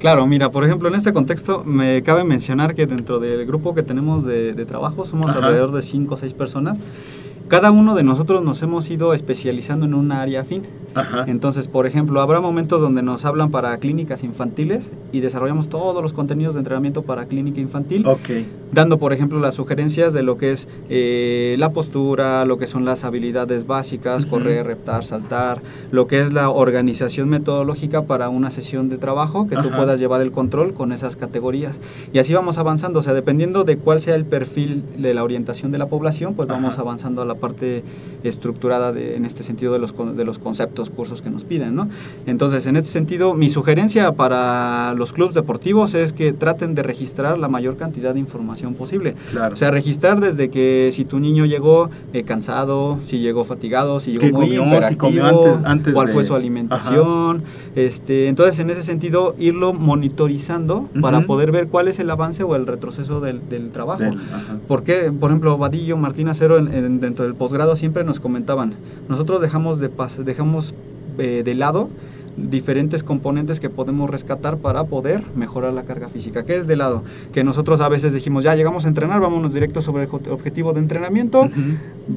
Claro, mira, por ejemplo, en este contexto me cabe mencionar que dentro del grupo que tenemos de, de trabajo somos Ajá. alrededor de 5 o 6 personas. Cada uno de nosotros nos hemos ido especializando en un área afín. Ajá. Entonces, por ejemplo, habrá momentos donde nos hablan para clínicas infantiles y desarrollamos todos los contenidos de entrenamiento para clínica infantil, dando, por ejemplo, las sugerencias de lo que es eh, la postura, lo que son las habilidades básicas, correr, reptar, saltar, lo que es la organización metodológica para una sesión de trabajo, que tú puedas llevar el control con esas categorías. Y así vamos avanzando, o sea, dependiendo de cuál sea el perfil de la orientación de la población, pues vamos avanzando a la parte estructurada de, en este sentido de los, de los conceptos, cursos que nos piden, ¿no? Entonces, en este sentido, mi sugerencia para los clubes deportivos es que traten de registrar la mayor cantidad de información posible. Claro. O sea, registrar desde que si tu niño llegó eh, cansado, si llegó fatigado, si llegó ¿Qué muy comió? Si comió antes- antes cuál de- fue su alimentación. Este, entonces, en ese sentido, irlo monitorizando para poder ver cuál es el avance o el retroceso del, del trabajo. Del-. Porque, por ejemplo, Vadillo, Martín Acero, en- en- dentro del posgrado siempre nos comentaban, nosotros dejamos de, dejamos, eh, de lado diferentes componentes que podemos rescatar para poder mejorar la carga física. ¿Qué es de lado? Que nosotros a veces dijimos, ya llegamos a entrenar, vámonos directo sobre el objetivo de entrenamiento.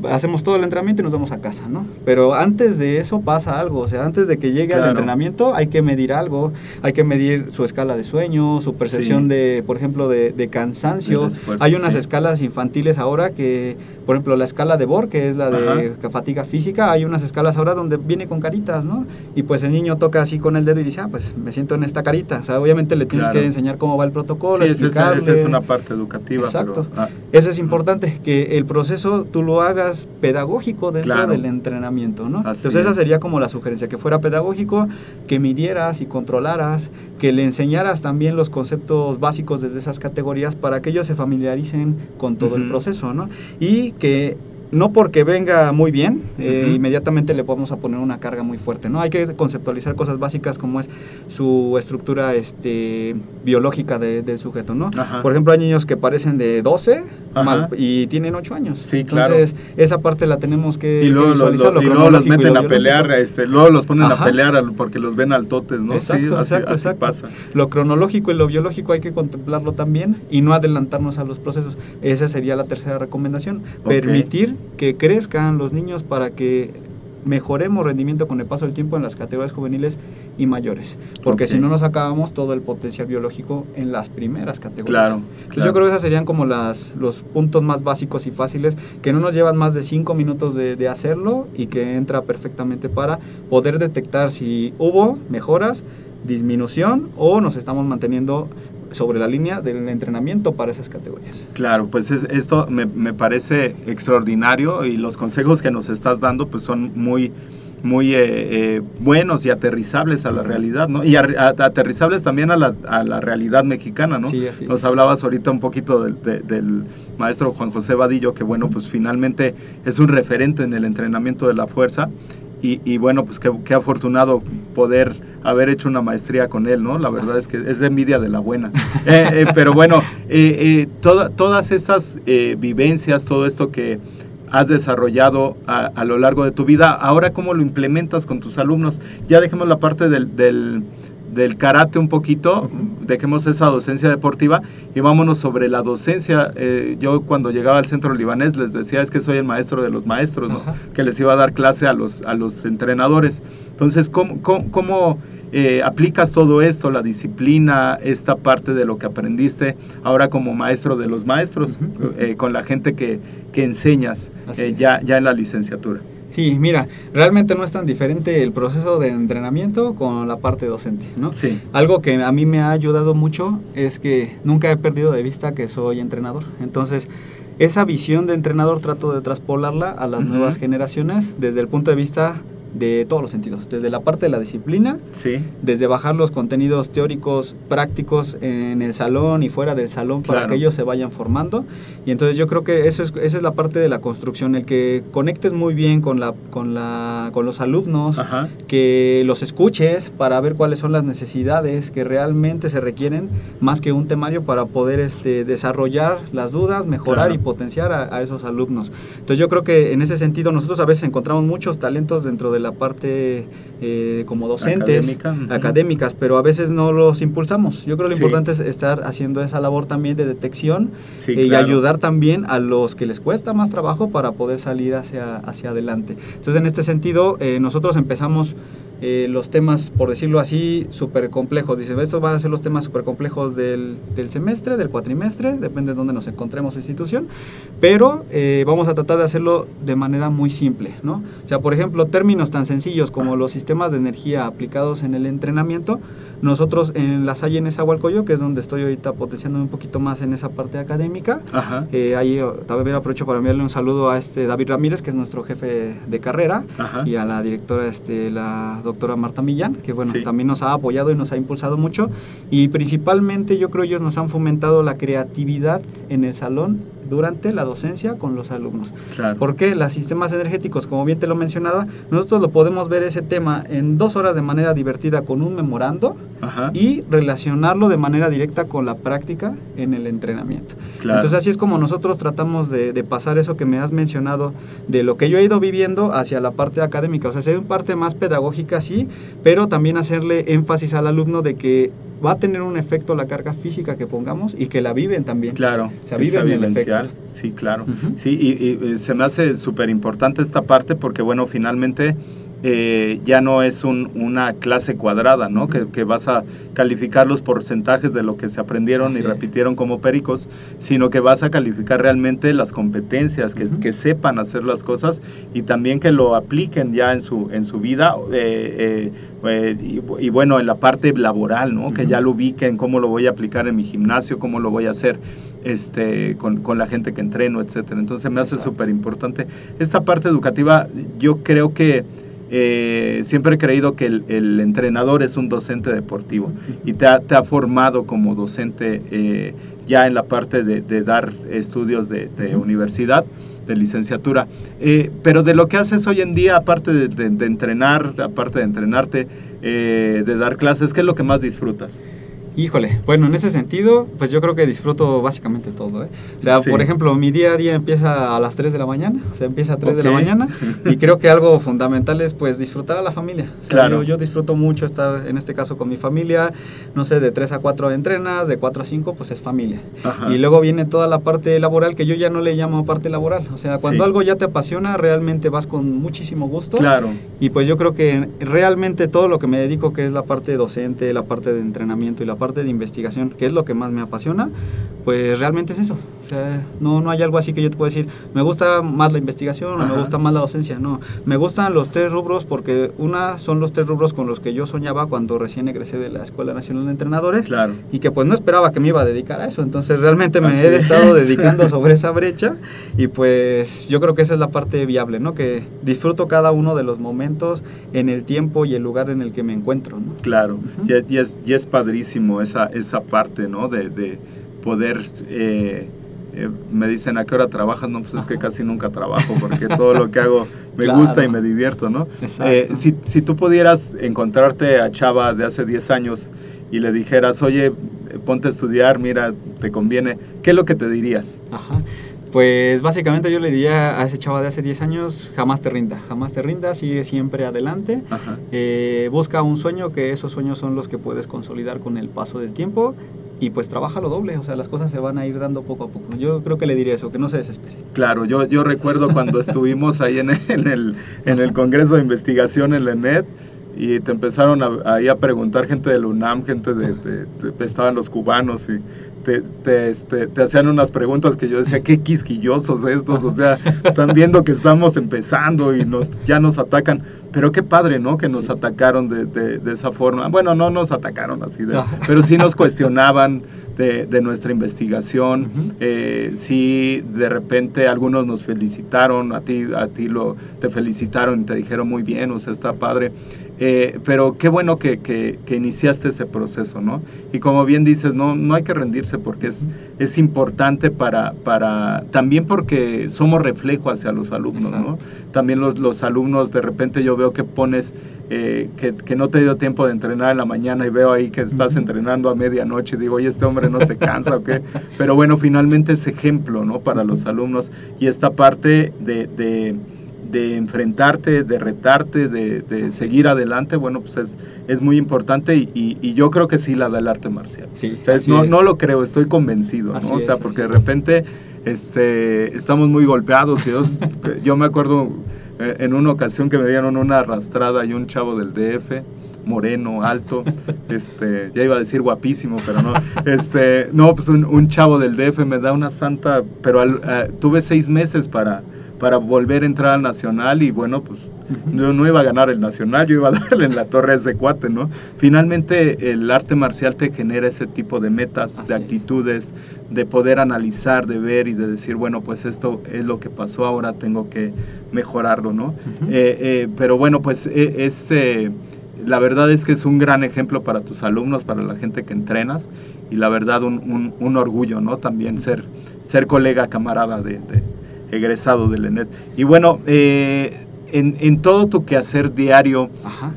Hacemos todo el entrenamiento y nos vamos a casa, ¿no? Pero antes de eso pasa algo, o sea, antes de que llegue al Claro. entrenamiento hay que medir algo, hay que medir su escala de sueño, su percepción Sí. de, por ejemplo, de, de cansancio. Esfuerzo, hay unas sí. escalas infantiles ahora que, por ejemplo, la escala de Bohr, que es la de fatiga física, hay unas escalas ahora donde viene con caritas, ¿no? Y pues el niño toca así con el dedo y dice, ah, pues me siento en esta carita. O sea, obviamente le tienes Claro. que enseñar cómo va el protocolo, Sí, esa explicarle. esa es una parte educativa. Exacto. pero- ah, Eso es importante, que el proceso tú lo hagas pedagógico dentro Claro. del entrenamiento, ¿no? Así Entonces esa es. sería como la sugerencia, que fuera pedagógico, que midieras y controlaras, que le enseñaras también los conceptos básicos desde esas categorías para que ellos se familiaricen con todo el proceso, ¿no? Y que no porque venga muy bien, eh, inmediatamente le podemos a poner una carga muy fuerte, ¿no? Hay que conceptualizar cosas básicas como es su estructura este, biológica de- del sujeto, ¿no? Ajá. Por ejemplo, hay niños que parecen de 12 Ajá. mal- y tienen 8 años. Sí, claro. Entonces, esa parte la tenemos que, y luego, que visualizar, lo- lo y luego los meten lo a pelear, este, luego los ponen Ajá. a pelear porque los ven altotes, ¿no? Exacto, sí, así, exacto, así exacto. pasa. Lo cronológico y lo biológico hay que contemplarlo también y no adelantarnos a los procesos. Esa sería la tercera recomendación. Permitir que crezcan los niños para que mejoremos rendimiento con el paso del tiempo en las categorías juveniles y mayores. Porque si no nos acabamos todo el potencial biológico en las primeras categorías. Claro, Entonces claro. yo creo que esos serían como las, los puntos más básicos y fáciles que no nos llevan más de cinco minutos de, de hacerlo y que entra perfectamente para poder detectar si hubo mejoras, disminución o nos estamos manteniendo sobre la línea del entrenamiento para esas categorías. Claro, pues es- esto me, me parece extraordinario y los consejos que nos estás dando pues son muy muy eh, eh, buenos y aterrizables a la realidad, ¿no? Y a- a- aterrizables también a la, a la realidad mexicana, ¿no? Sí, así. Nos hablabas ahorita un poquito del, de- del maestro Juan José Vadillo, que bueno, pues finalmente es un referente en el entrenamiento de la fuerza. Y, y bueno, pues qué, qué afortunado poder haber hecho una maestría con él, ¿no? La verdad es que es de envidia de la buena. Eh, eh, pero bueno, eh, eh, toda- todas estas eh, vivencias, todo esto que has desarrollado a, a lo largo de tu vida, ahora cómo lo implementas con tus alumnos. Ya dejemos la parte del, del, del karate un poquito, dejemos esa docencia deportiva y vámonos sobre la docencia. Eh, yo cuando llegaba al centro libanés les decía, es que soy el maestro de los maestros, ¿no? Que les iba a dar clase a los, a los entrenadores. Entonces, ¿cómo, cómo, cómo, eh, aplicas todo esto, la disciplina, esta parte de lo que aprendiste ahora como maestro de los maestros, eh, con la gente que, que enseñas eh, ya, ya en la licenciatura? Sí, mira, realmente no es tan diferente el proceso de entrenamiento con la parte docente, ¿no? Sí. Algo que a mí me ha ayudado mucho es que nunca he perdido de vista que soy entrenador. Entonces, esa visión de entrenador trato de traspolarla a las nuevas generaciones desde el punto de vista de todos los sentidos, desde la parte de la disciplina, Sí. desde bajar los contenidos teóricos prácticos en el salón y fuera del salón para Claro. que ellos se vayan formando. Y entonces yo creo que eso es, esa es la parte de la construcción, el que conectes muy bien con, la, con, la, con los alumnos, Ajá. que los escuches para ver cuáles son las necesidades que realmente se requieren, más que un temario para poder este, desarrollar las dudas, mejorar Claro. y potenciar a, a esos alumnos. Entonces yo creo que en ese sentido nosotros a veces encontramos muchos talentos dentro de la parte eh, como docentes, Académica, académicas, pero a veces no los impulsamos. Yo creo que lo Sí. importante es estar haciendo esa labor también de detección Sí, eh, y ayudar también a los que les cuesta más trabajo para poder salir hacia, hacia adelante. Entonces, en este sentido, eh, nosotros empezamos eh, los temas, por decirlo así, súper complejos. Dice, estos van a ser los temas súper complejos del, del, semestre, del cuatrimestre, depende de dónde nos encontremos la institución, pero eh, vamos a tratar de hacerlo de manera muy simple, ¿no? O sea, por ejemplo, términos tan sencillos como los sistemas de energía aplicados en el entrenamiento, nosotros en la Salle en Esahualcoyo, que es donde estoy ahorita potenciando un poquito más en esa parte académica, eh, ahí también aprovecho para enviarle un saludo a este David Ramírez, que es nuestro jefe de carrera, y a la directora, este, la doctora Marta Millán, que bueno, también nos ha apoyado y nos ha impulsado mucho. Y principalmente yo creo ellos nos han fomentado la creatividad en el salón durante la docencia con los alumnos. Claro. Porque los sistemas energéticos, como bien te lo mencionaba, nosotros lo podemos ver ese tema en dos horas de manera divertida con un memorando y relacionarlo de manera directa con la práctica en el entrenamiento. Entonces así es como nosotros tratamos de, de, pasar eso que me has mencionado de lo que yo he ido viviendo hacia la parte académica. O sea, es una parte más pedagógica, sí, pero también hacerle énfasis al alumno de que va a tener un efecto la carga física que pongamos y que la viven también. Claro, o sea, viven el efecto. Sí, claro. Sí, y, y, se me hace súper importante esta parte porque, bueno, finalmente eh, ya no es una clase cuadrada, ¿no? Que, vas a calificar los porcentajes de lo que se aprendieron y repitieron como pericos, sino que vas a calificar realmente las competencias, que, sepan hacer las cosas y también que lo apliquen ya en su, en su vida eh, eh, y, bueno, en la parte laboral, ¿no? Que ya lo ubiquen, cómo lo voy a aplicar en mi gimnasio, cómo lo voy a hacer este, con, la gente que entreno, etcétera. Entonces me hace súper importante. Esta parte educativa, yo creo que eh, siempre he creído que el, entrenador es un docente deportivo y te ha, formado como docente eh, ya en la parte de, dar estudios de, universidad, de licenciatura. Eh, pero de lo que haces hoy en día, aparte de, entrenar, aparte de entrenarte, de dar clases, ¿qué es lo que más disfrutas? Híjole, bueno, en ese sentido, pues yo creo que disfruto básicamente todo. ¿eh? O sea, por ejemplo, mi día a día empieza a las 3 de la mañana, o sea, empieza a 3 de la mañana, y creo que algo fundamental es pues disfrutar a la familia. O sea, claro. yo, disfruto mucho estar, en este caso, con mi familia, no sé, de 3 a 4 entrenas, de 4 a 5 pues es familia. Y luego viene toda la parte laboral que yo ya no le llamo parte laboral. O sea, cuando algo ya te apasiona, realmente vas con muchísimo gusto. Claro. Y pues yo creo que realmente todo lo que me dedico, que es la parte docente, la parte de entrenamiento y la parte de investigación, que es lo que más me apasiona, pues realmente es eso. Sea, no, no hay algo así que yo te pueda decir, me gusta más la investigación o me gusta más la docencia. No, me gustan los tres rubros porque una son los tres rubros con los que yo soñaba cuando recién egresé de la Escuela Nacional de Entrenadores. Claro. Y que pues no esperaba que me iba a dedicar a eso. Entonces realmente me he estado dedicando sobre esa brecha y pues yo creo que esa es la parte viable, ¿no? Que disfruto cada uno de los momentos en el tiempo y el lugar en el que me encuentro, ¿no? Claro, y, es, y es padrísimo esa, esa parte, ¿no? De, de poder... Eh, eh, me dicen a qué hora trabajas, no, pues es que casi nunca trabajo porque todo lo que hago me gusta y me divierto, ¿no? Eh, si, si, tú pudieras encontrarte a Chava de hace 10 años y le dijeras, oye, ponte a estudiar, mira, te conviene, ¿qué es lo que te dirías? Ajá. Pues básicamente yo le diría a ese chava de hace 10 años, jamás te rinda, jamás te rinda, sigue siempre adelante, eh, busca un sueño, que esos sueños son los que puedes consolidar con el paso del tiempo y pues trabaja lo doble, o sea, las cosas se van a ir dando poco a poco. Yo creo que le diría eso, que no se desespere. Claro, yo, yo recuerdo cuando estuvimos ahí en, el, en el Congreso de Investigación en la ENET, y te empezaron a, ahí a preguntar gente del UNAM, gente de, estaban los cubanos y te, te, este, te, hacían unas preguntas que yo decía, qué quisquillosos estos, o sea, están viendo que estamos empezando y nos, ya nos atacan, pero qué padre, ¿no? Que nos atacaron de, de, esa forma. Bueno, no nos atacaron así, pero sí nos cuestionaban de, nuestra investigación, eh, sí de repente algunos nos felicitaron, a ti, a ti lo, te felicitaron y te dijeron muy bien, o sea, está padre. Eh, pero qué bueno que, que, iniciaste ese proceso, ¿no? Y como bien dices, no, no hay que rendirse porque es, es importante para, para, también porque somos reflejo hacia los alumnos, ¿no? También los, los, alumnos, de repente yo veo que pones, eh, que, que, no te dio tiempo de entrenar en la mañana y veo ahí que estás entrenando a medianoche y digo, oye, este hombre no se cansa o qué. Pero bueno, finalmente es ejemplo, ¿no? Para los alumnos y esta parte de de enfrentarte, de retarte, de, seguir adelante, bueno, pues es, es muy importante y, yo creo que sí la da el arte marcial. Sí, no, no, lo creo, estoy convencido, ¿no? o sea, porque de repente este, estamos muy golpeados. Y yo, me acuerdo eh, en una ocasión que me dieron una arrastrada y un chavo del DF moreno, alto, este, ya iba a decir guapísimo, pero no, este, no, pues un, un chavo del DF me da una santa, pero al- eh, tuve seis meses para, para volver a entrar al Nacional y bueno, pues yo no iba a ganar el Nacional, yo iba a darle en la torre a ese cuate, ¿no? Finalmente el arte marcial te genera ese tipo de metas, Así de es. actitudes, de poder analizar, de ver y de decir, bueno, pues esto es lo que pasó, ahora tengo que mejorarlo, ¿no? Eh, eh, pero bueno, pues eh, es... eh, la verdad es que es un gran ejemplo para tus alumnos, para la gente que entrenas y la verdad un, un- un orgullo, ¿no? También ser, ser colega, camarada de, de egresado del ENET. Y bueno, eh, en, en todo tu quehacer diario.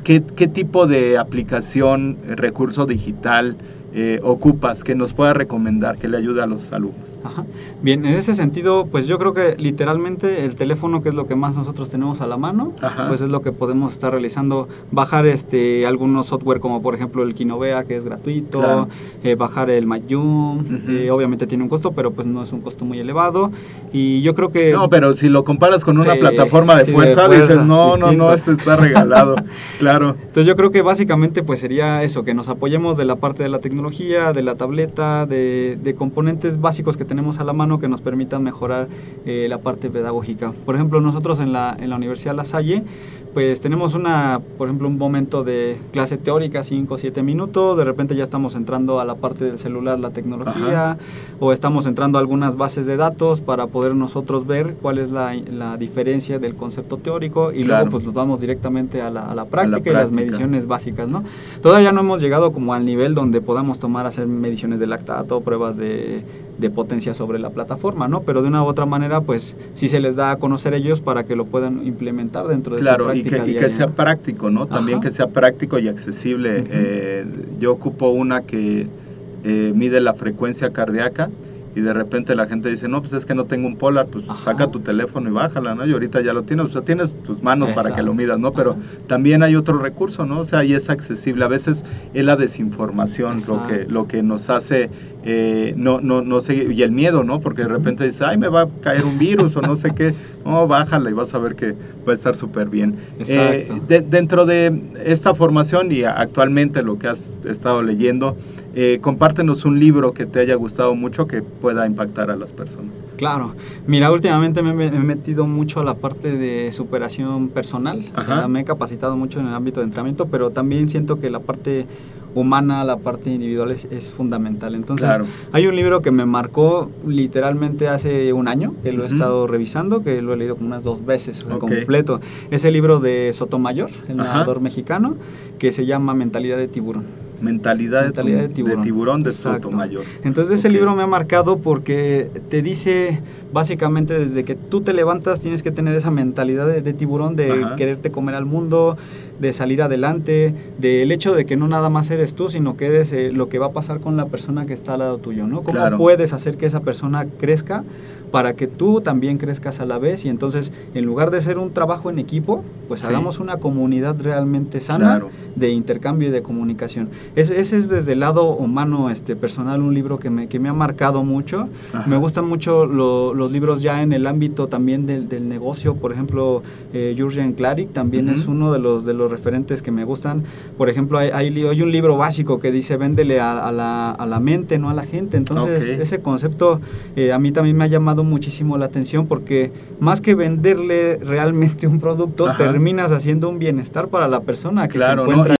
¿qué, qué tipo de aplicación, eh, recurso digital eh, ocupas que nos pueda recomendar que le ayude a los alumnos? Ajá. Bien, en ese sentido, pues yo creo que literalmente el teléfono, que es lo que más nosotros tenemos a la mano, Ajá. pues es lo que podemos estar realizando. Bajar este algunos software como por ejemplo el Kinovea, que es gratuito, Claro. eh, bajar el Mayum, Ujú. eh, obviamente tiene un costo, pero pues no es un costo muy elevado. Y yo creo que... No, pero si lo comparas con una plataforma de sí, de fuerza, fuerza, dices, no, no, no, distinto. este está regalado. claro. Entonces yo creo que básicamente pues sería eso, que nos apoyemos de la parte de la tecnología, de la tableta, de, componentes básicos que tenemos a la mano que nos permitan mejorar eh, la parte pedagógica. Por ejemplo, nosotros en la, en la Universidad La Salle pues tenemos una, por ejemplo, un momento de clase teórica, 5 o 7 minutos, de repente ya estamos entrando a la parte del celular, la tecnología, o estamos entrando a algunas bases de datos para poder nosotros ver cuál es la, la diferencia del concepto teórico y Claro. luego pues nos vamos directamente a la, a la práctica y las mediciones básicas, ¿no? Todavía no hemos llegado como al nivel donde podamos tomar, hacer mediciones de lactato, pruebas de, de potencia sobre la plataforma, ¿no? Pero de una u otra manera, pues sí se les da a conocer ellos para que lo puedan implementar dentro de su Claro, y práctica que, y que sea práctico, ¿no? También que sea práctico y accesible. Eh, yo ocupo una que eh, mide la frecuencia cardíaca y de repente la gente dice, no, pues es que no tengo un polar, pues Ajá. saca tu teléfono y bájala, ¿no? Y ahorita ya lo tienes, o sea, tienes tus manos para que lo midas, ¿no? Pero Ajá. también hay otro recurso, ¿no? O sea, y es accesible. A veces es la desinformación lo que, lo que nos hace, eh, no, no, no sé, y el miedo, ¿no? Porque de repente dices, ay, me va a caer un virus o no sé qué. No, bájala y vas a ver que va a estar súper bien. Exacto. Eh, de- dentro de esta formación y actualmente lo que has estado leyendo, eh, compártenos un libro que te haya gustado mucho que pueda impactar a las personas. Claro. Mira, últimamente me me he metido mucho a la parte de superación personal. O sea, Ajá. me he capacitado mucho en el ámbito de entrenamiento, pero también siento que la parte humana, la parte individual es, es fundamental. Entonces, Claro. hay un libro que me marcó literalmente hace un año, que lo he estado revisando, que lo he leído como unas dos veces o sea, Ok. completo. Es el libro de Sotomayor, el Ajá. nadador mexicano, que se llama Mentalidad de tiburón. Mentalidad, de Mentalidad de tiburón. de, tiburón de. Sotomayor. Entonces ese libro me ha marcado porque te dice básicamente desde que tú te levantas tienes que tener esa mentalidad de, de tiburón, de Ajá. quererte comer al mundo, de salir adelante, del hecho de que no nada más eres tú, sino que eres eh, lo que va a pasar con la persona que está al lado tuyo, ¿no? ¿Cómo Claro. puedes hacer que esa persona crezca para que tú también crezcas a la vez y entonces en lugar de ser un trabajo en equipo, pues Sí. hagamos una comunidad realmente sana Claro. de intercambio y de comunicación. Ese, ese es desde el lado humano, este, personal, un libro que me, que me ha marcado mucho. Ajá. Me gustan mucho lo- los libros ya en el ámbito también del, del negocio. Por ejemplo, eh, Jurgen Klarik también Ujú. es uno de los, de los referentes que me gustan. Por ejemplo, hay, hay, hay un libro básico que dice véndele a, a la, a la mente, no a la gente. Entonces, Ok. ese concepto eh, a mí también me ha llamado muchísimo la atención porque más que venderle realmente un producto, Ajá. terminas haciendo un bienestar para la persona que Claro, se ¿no? encuentra